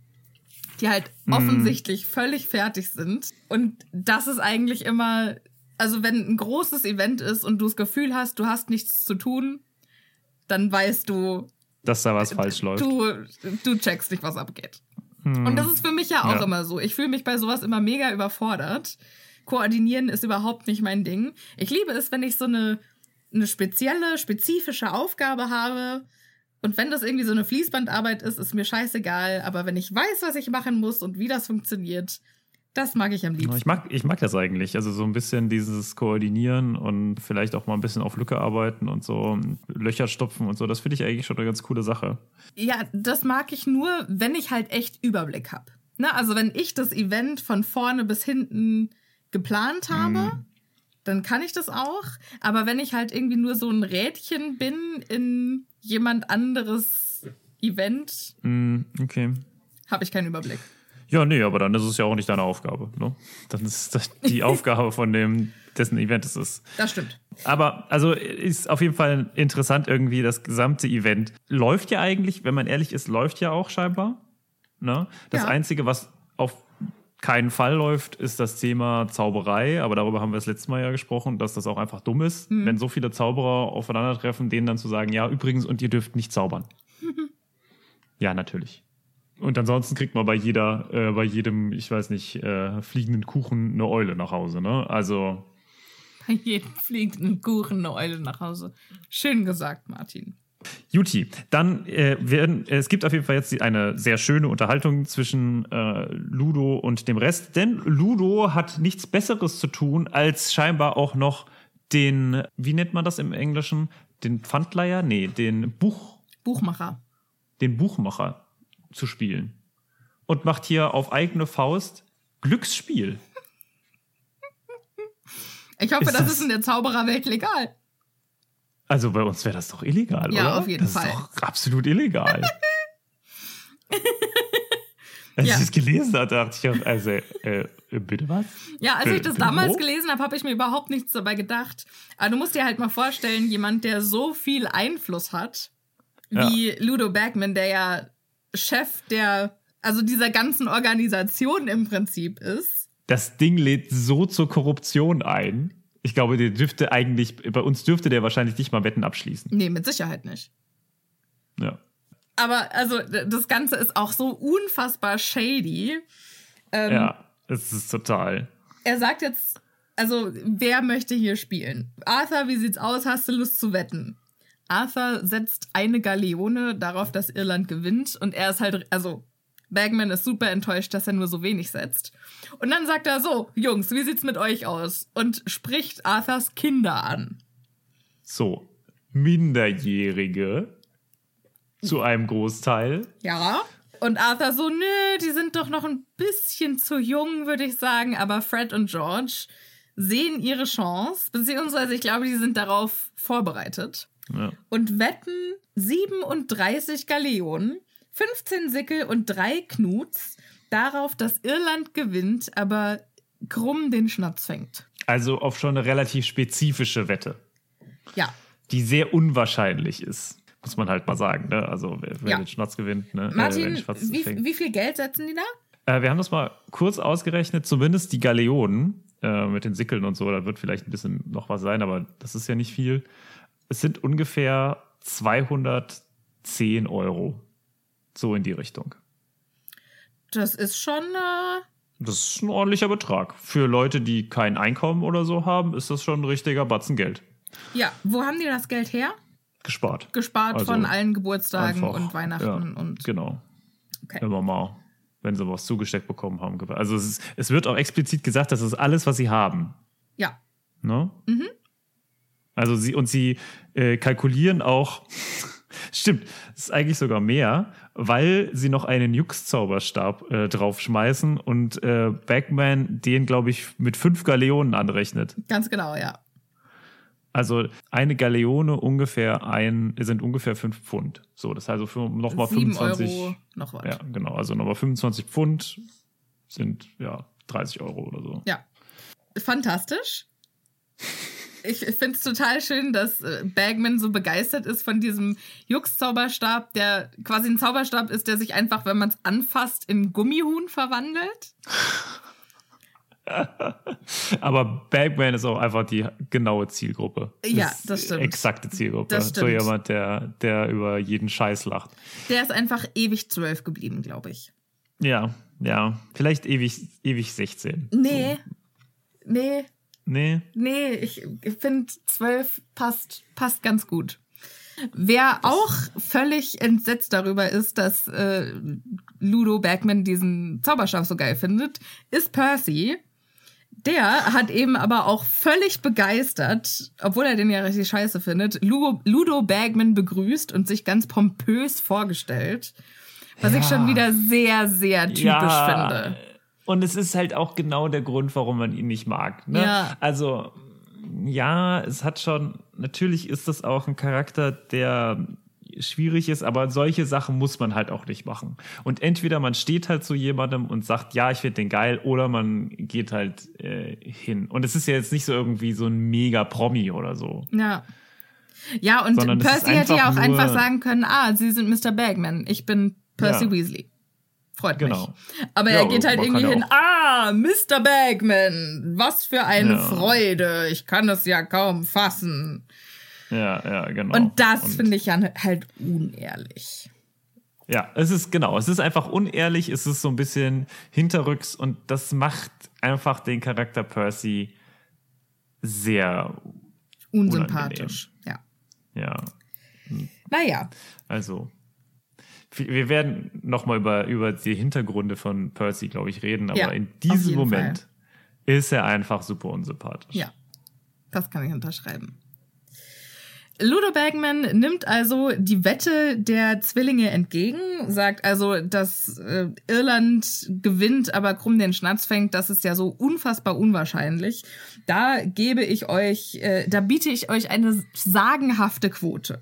die halt offensichtlich völlig fertig sind. Und das ist eigentlich immer, also wenn ein großes Event ist und du das Gefühl hast, du hast nichts zu tun, dann weißt du, Dass da was falsch läuft. du, du checkst nicht, was abgeht. Und das ist für mich ja auch Ja. immer so. Ich fühle mich bei sowas immer mega überfordert. Koordinieren ist überhaupt nicht mein Ding. Ich liebe es, wenn ich so eine, eine spezielle, spezifische Aufgabe habe. Und wenn das irgendwie so eine Fließbandarbeit ist, ist mir scheißegal. Aber wenn ich weiß, was ich machen muss und wie das funktioniert, das mag ich am liebsten. Ich mag, ich mag das eigentlich. Also so ein bisschen dieses Koordinieren und vielleicht auch mal ein bisschen auf Lücke arbeiten und so Löcher stopfen und so. Das finde ich eigentlich schon eine ganz coole Sache. Ja, das mag ich nur, wenn ich halt echt Überblick habe. Ne? Also wenn ich das Event von vorne bis hinten geplant habe, dann kann ich das auch. Aber wenn ich halt irgendwie nur so ein Rädchen bin in jemand anderes Event, Mm, okay. habe ich keinen Überblick. Ja, nee, aber dann ist es ja auch nicht deine Aufgabe. Ne? Dann ist das die Aufgabe von dem, dessen Event es ist. Das stimmt. Aber also ist auf jeden Fall interessant irgendwie, das gesamte Event läuft ja eigentlich, wenn man ehrlich ist, läuft ja auch scheinbar. Ne? Das Ja. Einzige, was auf keinen Fall läuft, ist das Thema Zauberei. Aber darüber haben wir das letzte Mal ja gesprochen, dass das auch einfach dumm ist, wenn so viele Zauberer aufeinandertreffen, denen dann zu sagen, ja, übrigens, und ihr dürft nicht zaubern. ja, natürlich. Und ansonsten kriegt man bei jeder, äh, bei jedem, ich weiß nicht, äh, fliegenden Kuchen eine Eule nach Hause. Ne? Also Bei jedem fliegt ein Kuchen eine Eule nach Hause. Schön gesagt, Martin. Juti, dann äh, werden, es gibt auf jeden Fall jetzt eine sehr schöne Unterhaltung zwischen äh, Ludo und dem Rest, denn Ludo hat nichts Besseres zu tun, als scheinbar auch noch den, wie nennt man das im Englischen? Den Pfandleiher? Nee, den Buch, Buchmacher. den Buchmacher zu spielen. Und macht hier auf eigene Faust Glücksspiel. Ich hoffe, Ist das, das- ist in der Zaubererwelt legal. Also bei uns wäre das doch illegal, Ja, oder? auf jeden das Fall. ist doch absolut illegal. Als Ja. ich es gelesen hatte, dachte ich auch, also, äh, bitte was? Ja, als Äh, ich das damals gelesen habe, habe ich mir überhaupt nichts dabei gedacht. Aber du musst dir halt mal vorstellen, jemand, der so viel Einfluss hat, wie Ludo Bagman, der ja Chef der, also dieser ganzen Organisation im Prinzip ist. Das Ding lädt so zur Korruption ein. Ich glaube, der dürfte eigentlich, bei uns dürfte der wahrscheinlich nicht mal Wetten abschließen. Nee, mit Sicherheit nicht. Ja. Aber also das Ganze ist auch so unfassbar shady. Ähm, Ja, es ist total. Er sagt jetzt, also wer möchte hier spielen? Arthur, wie sieht's aus? Hast du Lust zu wetten? Arthur setzt eine Galeone darauf, dass Irland gewinnt und er ist halt, also Bagman ist super enttäuscht, dass er nur so wenig setzt. Und dann sagt er so, Jungs, wie sieht's mit euch aus? Und spricht Arthurs Kinder an. So, Minderjährige zu einem Großteil. Ja. Und Arthur so, nö, die sind doch noch ein bisschen zu jung, würde ich sagen. Aber Fred und George sehen ihre Chance, beziehungsweise ich glaube, die sind darauf vorbereitet. Ja. und wetten 37 Galeonen, 15 Sickel und drei Knuts darauf, dass Irland gewinnt, aber Krumm den Schnatz fängt. Also auf schon eine relativ spezifische Wette, Ja. die sehr unwahrscheinlich ist. Muss man halt mal sagen, ne? Also wer, wer Ja. den Schnatz gewinnt, ne? äh, Martin, Schwarz wie, wie viel Geld setzen die da? Äh, wir haben das mal kurz ausgerechnet, zumindest die Galeonen äh, mit den Sickeln und so, da wird vielleicht ein bisschen noch was sein, aber das ist ja nicht viel. Es sind ungefähr 210 Euro. So in die Richtung. Das ist schon, äh, Das ist ein ordentlicher Betrag. Für Leute, die kein Einkommen oder so haben, ist das schon ein richtiger Batzen Geld. ja, wo haben die das Geld her? Gespart. Gespart Also von allen Geburtstagen Einfach, und Weihnachten ja, und. Genau. Okay. Immer mal, wenn sie was zugesteckt bekommen haben. Also es, ist, es wird auch explizit gesagt, das ist alles, was sie haben. Ja. Ne? Also sie und sie äh, kalkulieren auch Stimmt, es ist eigentlich sogar mehr, weil sie noch einen Jux-Zauberstab äh, draufschmeißen und äh, Bagman den, glaube ich, mit fünf Galeonen anrechnet. Ganz genau, ja. Also eine Galeone ungefähr ein, sind ungefähr fünf Pfund. So, das heißt also nochmal 25. Euro noch was. Ja, genau. Also nochmal 25 Pfund sind ja 30 Euro oder so. Ja. Fantastisch. Ich finde es total schön, dass äh, Bagman so begeistert ist von diesem Jux-Zauberstab, der quasi ein Zauberstab ist, der sich einfach, wenn man es anfasst, in Gummihuhn verwandelt. Aber Bagman ist auch einfach die genaue Zielgruppe. Ja, das stimmt. Exakte Zielgruppe. Das So stimmt. jemand, der, der über jeden Scheiß lacht. Der ist einfach ewig zwölf geblieben, glaube ich. Ja, ja. Vielleicht ewig, ewig 16. Nee. Nee, Nee. nee, ich, ich finde zwölf passt, passt ganz gut. Wer auch völlig entsetzt darüber ist, dass äh, Ludo Bagman diesen Zauberstab so geil findet, ist Percy. Der hat eben aber auch völlig begeistert, obwohl er den ja richtig scheiße findet, Ludo, Ludo Bagman begrüßt und sich ganz pompös vorgestellt. Was ich Ja. schon wieder sehr, sehr typisch finde. Und es ist halt auch genau der Grund, warum man ihn nicht mag. Ne? Ja. Also, ja, es hat schon, natürlich ist das auch ein Charakter, der schwierig ist, aber solche Sachen muss man halt auch nicht machen. Und entweder man steht halt zu jemandem und sagt, ja, ich finde den geil, oder man geht halt äh, hin. Und es ist ja jetzt nicht so irgendwie so ein mega Promi oder so. Ja. Ja, und Sondern Percy hätte ja auch einfach sagen können, ah, Sie sind Mr. Bagman, ich bin Percy Ja. Weasley. Freut Genau. mich. Aber Ja, er geht halt irgendwie hin, ah, Mr. Bagman, was für eine Ja. Freude, ich kann es ja kaum fassen. Ja, ja, genau. Und das finde ich ja halt unehrlich. Ja, es ist genau, es ist einfach unehrlich, es ist so ein bisschen hinterrücks und das macht einfach den Charakter Percy sehr, Unsympathisch. Ja. ja, Naja, also wir werden nochmal über, über die Hintergründe von Percy, glaube ich, reden, aber Ja, in diesem Moment ist er einfach super unsympathisch. ja. Das kann ich unterschreiben. Ludo Bagman nimmt also die Wette der Zwillinge entgegen, sagt also, dass äh, Irland gewinnt, aber Krumm den Schnatz fängt, das ist ja so unfassbar unwahrscheinlich. Da gebe ich euch, äh, da biete ich euch eine sagenhafte Quote.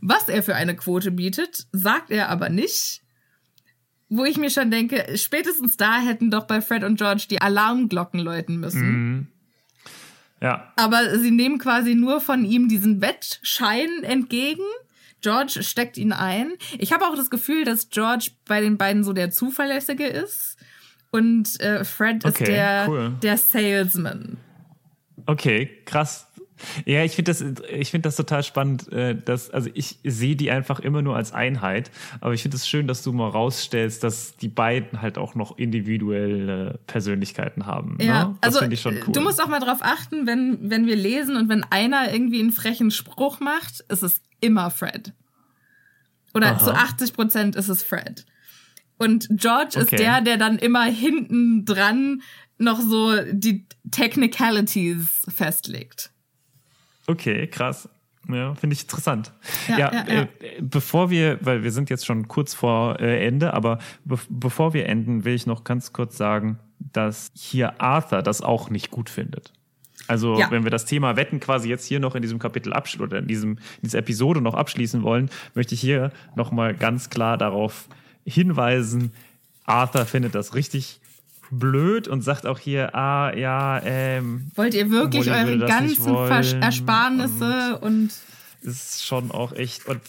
Was er für eine Quote bietet, sagt er aber nicht. Wo ich mir schon denke, spätestens da hätten doch bei Fred und George die Alarmglocken läuten müssen. Mhm. Ja, Aber sie nehmen quasi nur von ihm diesen Wettschein entgegen. George steckt ihn ein. Ich habe auch das Gefühl, dass George bei den beiden so der Zuverlässige ist. Und äh, Fred ist Okay, der, cool. der Salesman. Okay, krass. Ja, ich finde das, ich finde das total spannend, äh, dass, also ich sehe die einfach immer nur als Einheit, aber ich finde es schön, dass du mal rausstellst, dass die beiden halt auch noch individuelle Persönlichkeiten haben. Ja, ne? Das also finde ich schon cool. du musst auch mal drauf achten, wenn, wenn wir lesen und wenn einer irgendwie einen frechen Spruch macht, ist es immer Fred. Oder Aha. zu 80 Prozent ist es Fred. Und George ist Okay. der, der dann immer hinten dran noch so die Technicalities festlegt. Okay, krass. Ja, finde ich interessant. Ja, Ja, ja. Äh, bevor wir, weil wir sind jetzt schon kurz vor äh, Ende, aber be bevor wir enden, will ich noch ganz kurz sagen, dass hier Arthur das auch nicht gut findet. Also, wenn wir das Thema Wetten quasi jetzt hier noch in diesem Kapitel abschließen oder in, diesem, in dieser Episode noch abschließen wollen, möchte ich hier nochmal ganz klar darauf hinweisen, Arthur findet das richtig blöd und sagt auch hier, ah, ja, ähm, Wollt ihr wirklich eure ganzen wollen Ersparnisse und ist schon auch echt und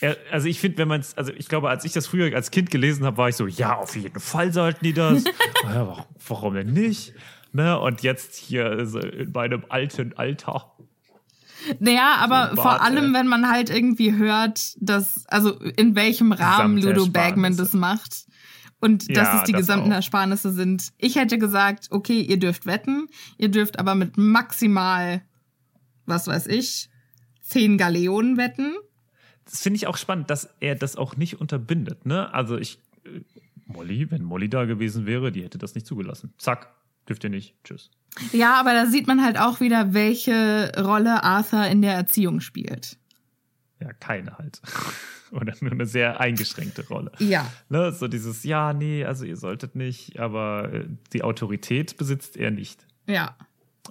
äh, also ich finde, wenn man es, also ich glaube, als ich das früher als Kind gelesen habe, war ich so, ja, auf jeden Fall sollten die das. ja, warum, warum denn nicht? Ne? Und jetzt hier so in meinem alten Alter. Naja, aber So ein vor Bart, allem, ey. wenn man halt irgendwie hört, dass, also in welchem Rahmen Ludo. Bagman das macht und dass Ja, es die das gesamten auch. Ersparnisse sind. Ich hätte gesagt, okay, ihr dürft wetten, ihr dürft aber mit maximal, was weiß ich, 10 Galeonen wetten. Das finde ich auch spannend, dass er das auch nicht unterbindet. Ne? Also ich, äh, Molly, wenn Molly da gewesen wäre, die hätte das nicht zugelassen. Zack, dürft ihr nicht. Tschüss. Ja, aber da sieht man halt auch wieder, welche Rolle Arthur in der Erziehung spielt. ja, keine halt. Oder nur eine sehr eingeschränkte Rolle. Ja. Ne, so dieses, ja, nee, also ihr solltet nicht, aber äh, die Autorität besitzt er nicht. Ja.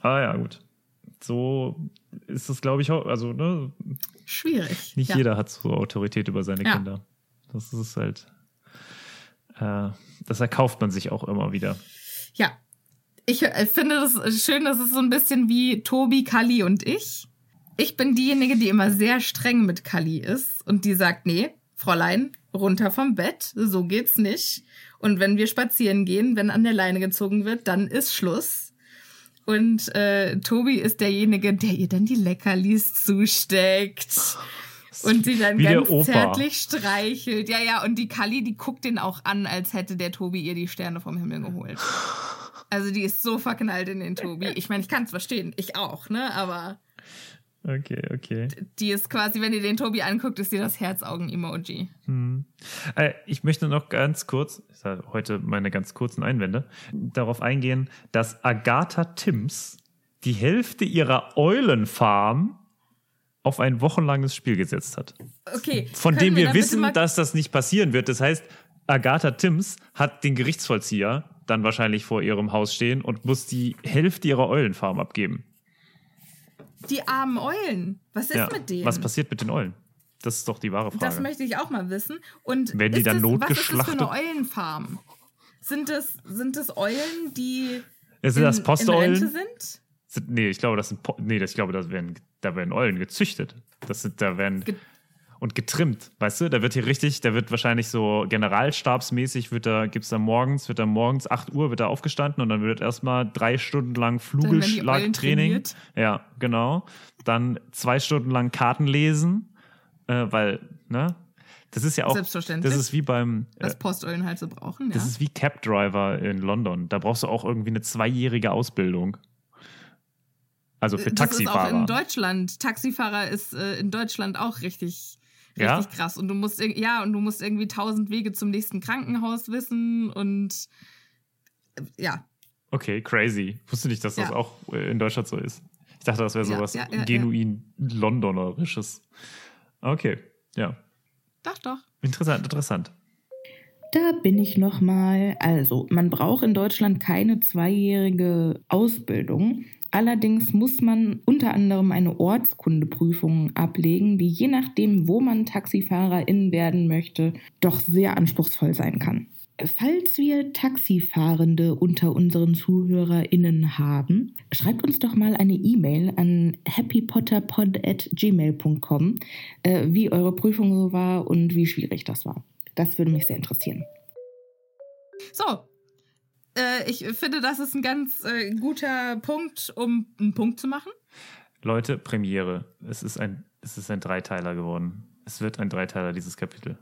Ah ja, gut. So ist das, glaube ich, auch. Also, ne, Schwierig. nicht ja. jeder hat so Autorität über seine Ja. Kinder. Das ist halt. Äh, das erkauft man sich auch immer wieder. Ja. Ich äh, finde das schön, das ist so ein bisschen wie Tobi, Kali und ich. Ich bin diejenige, die immer sehr streng mit Kali ist und die sagt, nee, Fräulein, runter vom Bett, so geht's nicht. Und wenn wir spazieren gehen, wenn an der Leine gezogen wird, dann ist Schluss. Und äh, Tobi ist derjenige, der ihr dann die Leckerlis zusteckt. Und sie dann Wie ganz zärtlich streichelt. Ja, ja, und die Kali, die guckt den auch an, als hätte der Tobi ihr die Sterne vom Himmel geholt. Also die ist so verknallt in den Tobi. Ich meine, ich kann es verstehen. Ich auch, ne? Aber Okay, okay. die ist quasi, wenn ihr den Tobi anguckt, ist sie das Herzaugen-Emoji. Äh, ich möchte noch ganz kurz, ich sage heute meine ganz kurzen Einwände, darauf eingehen, dass Agatha Timms die Hälfte ihrer Eulenfarm auf ein wochenlanges Spiel gesetzt hat. Okay. Von dem wir bitte wissen, dass das nicht passieren wird. Das heißt, Agatha Timms hat den Gerichtsvollzieher dann wahrscheinlich vor ihrem Haus stehen und muss die Hälfte ihrer Eulenfarm abgeben. Die armen Eulen. Was ist Ja. mit denen? Was passiert mit den Eulen? Das ist doch die wahre Frage. Das möchte ich auch mal wissen. Und Werden die dann das, Was ist das notgeschlachtet? für eine Eulenfarm? Sind das, sind das Eulen, die sind in, das in Posteulen? Rente sind? Sind, nee, ich glaube, das sind Po- nee, das, ich glaube, das werden, da werden Eulen gezüchtet. Das sind, da werden Ge- und getrimmt, weißt du? Da wird hier richtig, da wird wahrscheinlich so generalstabsmäßig, wird da, gibt's da morgens, wird da morgens 8 Uhr, wird da aufgestanden und dann wird erstmal drei Stunden lang Flügelschlagtraining. Ja, genau. Dann zwei Stunden lang Karten lesen, äh, weil, ne? Das ist ja auch, Selbstverständlich. das ist wie beim, äh, Was Posteulen halt so brauchen, ja. das ist wie Cab Driver in London. Da brauchst du auch irgendwie eine zweijährige Ausbildung. Also für das ist auch Taxifahrer. in Deutschland. Taxifahrer ist äh, in Deutschland auch richtig, richtig Ja? krass. Und du musst ja und du musst irgendwie tausend Wege zum nächsten Krankenhaus wissen und äh, ja. Okay, crazy. Wusste nicht, dass das Ja. auch äh, in Deutschland so ist. Ich dachte, das wäre sowas ja, ja, ja. genuin Londonerisches. Okay, ja. Doch, doch. Interessant, interessant. Da bin ich nochmal. Also, man braucht in Deutschland keine zweijährige Ausbildung. Allerdings muss man unter anderem eine Ortskundeprüfung ablegen, die je nachdem, wo man Taxifahrerin werden möchte, doch sehr anspruchsvoll sein kann. Falls wir Taxifahrende unter unseren ZuhörerInnen haben, schreibt uns doch mal eine E-Mail an happypotterpod.gmail.com, äh, wie eure Prüfung so war und wie schwierig das war. Das würde mich sehr interessieren. So. Äh, ich finde, das ist ein ganz äh, guter Punkt, um einen Punkt zu machen. Leute, Premiere. Es ist ein, es ist ein Dreiteiler geworden. Es wird ein Dreiteiler, dieses Kapitel.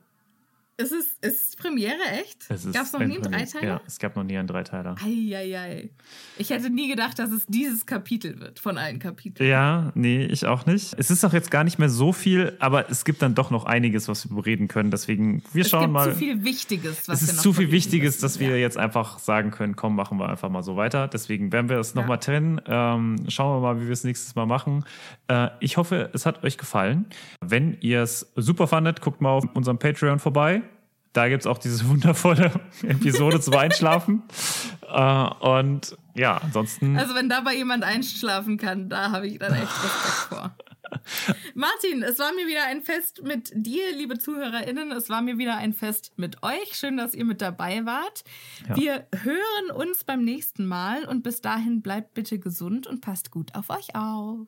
Ist es ist Premiere, echt? Es ist Gab es noch nie einen. Dreiteiler? Ja, es gab noch nie einen Dreiteiler. Eieiei. Ich hätte nie gedacht, dass es dieses Kapitel wird von allen Kapiteln. Ja, nee, ich auch nicht. Es ist auch jetzt gar nicht mehr so viel, aber es gibt dann doch noch einiges, was wir reden können. Deswegen, wir es schauen gibt mal. zu viel Wichtiges, was es ist zu viel Wichtiges, dass wir Ja. jetzt einfach sagen können, komm, machen wir einfach mal so weiter. Deswegen werden wir das Ja. nochmal trennen. Ähm, schauen wir mal, wie wir es nächstes Mal machen. Äh, ich hoffe, es hat euch gefallen. Wenn ihr es super fandet, guckt mal auf unserem Patreon vorbei. Da gibt es auch diese wundervolle Episode zum Einschlafen. Äh, und ja, ansonsten. Also wenn dabei jemand einschlafen kann, da habe ich dann echt Respekt vor. Martin, es war mir wieder ein Fest mit dir, liebe ZuhörerInnen. Es war mir wieder ein Fest mit euch. Schön, dass ihr mit dabei wart. Ja. Wir hören uns beim nächsten Mal und bis dahin bleibt bitte gesund und passt gut auf euch auf.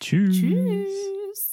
tschüss. Tschüss.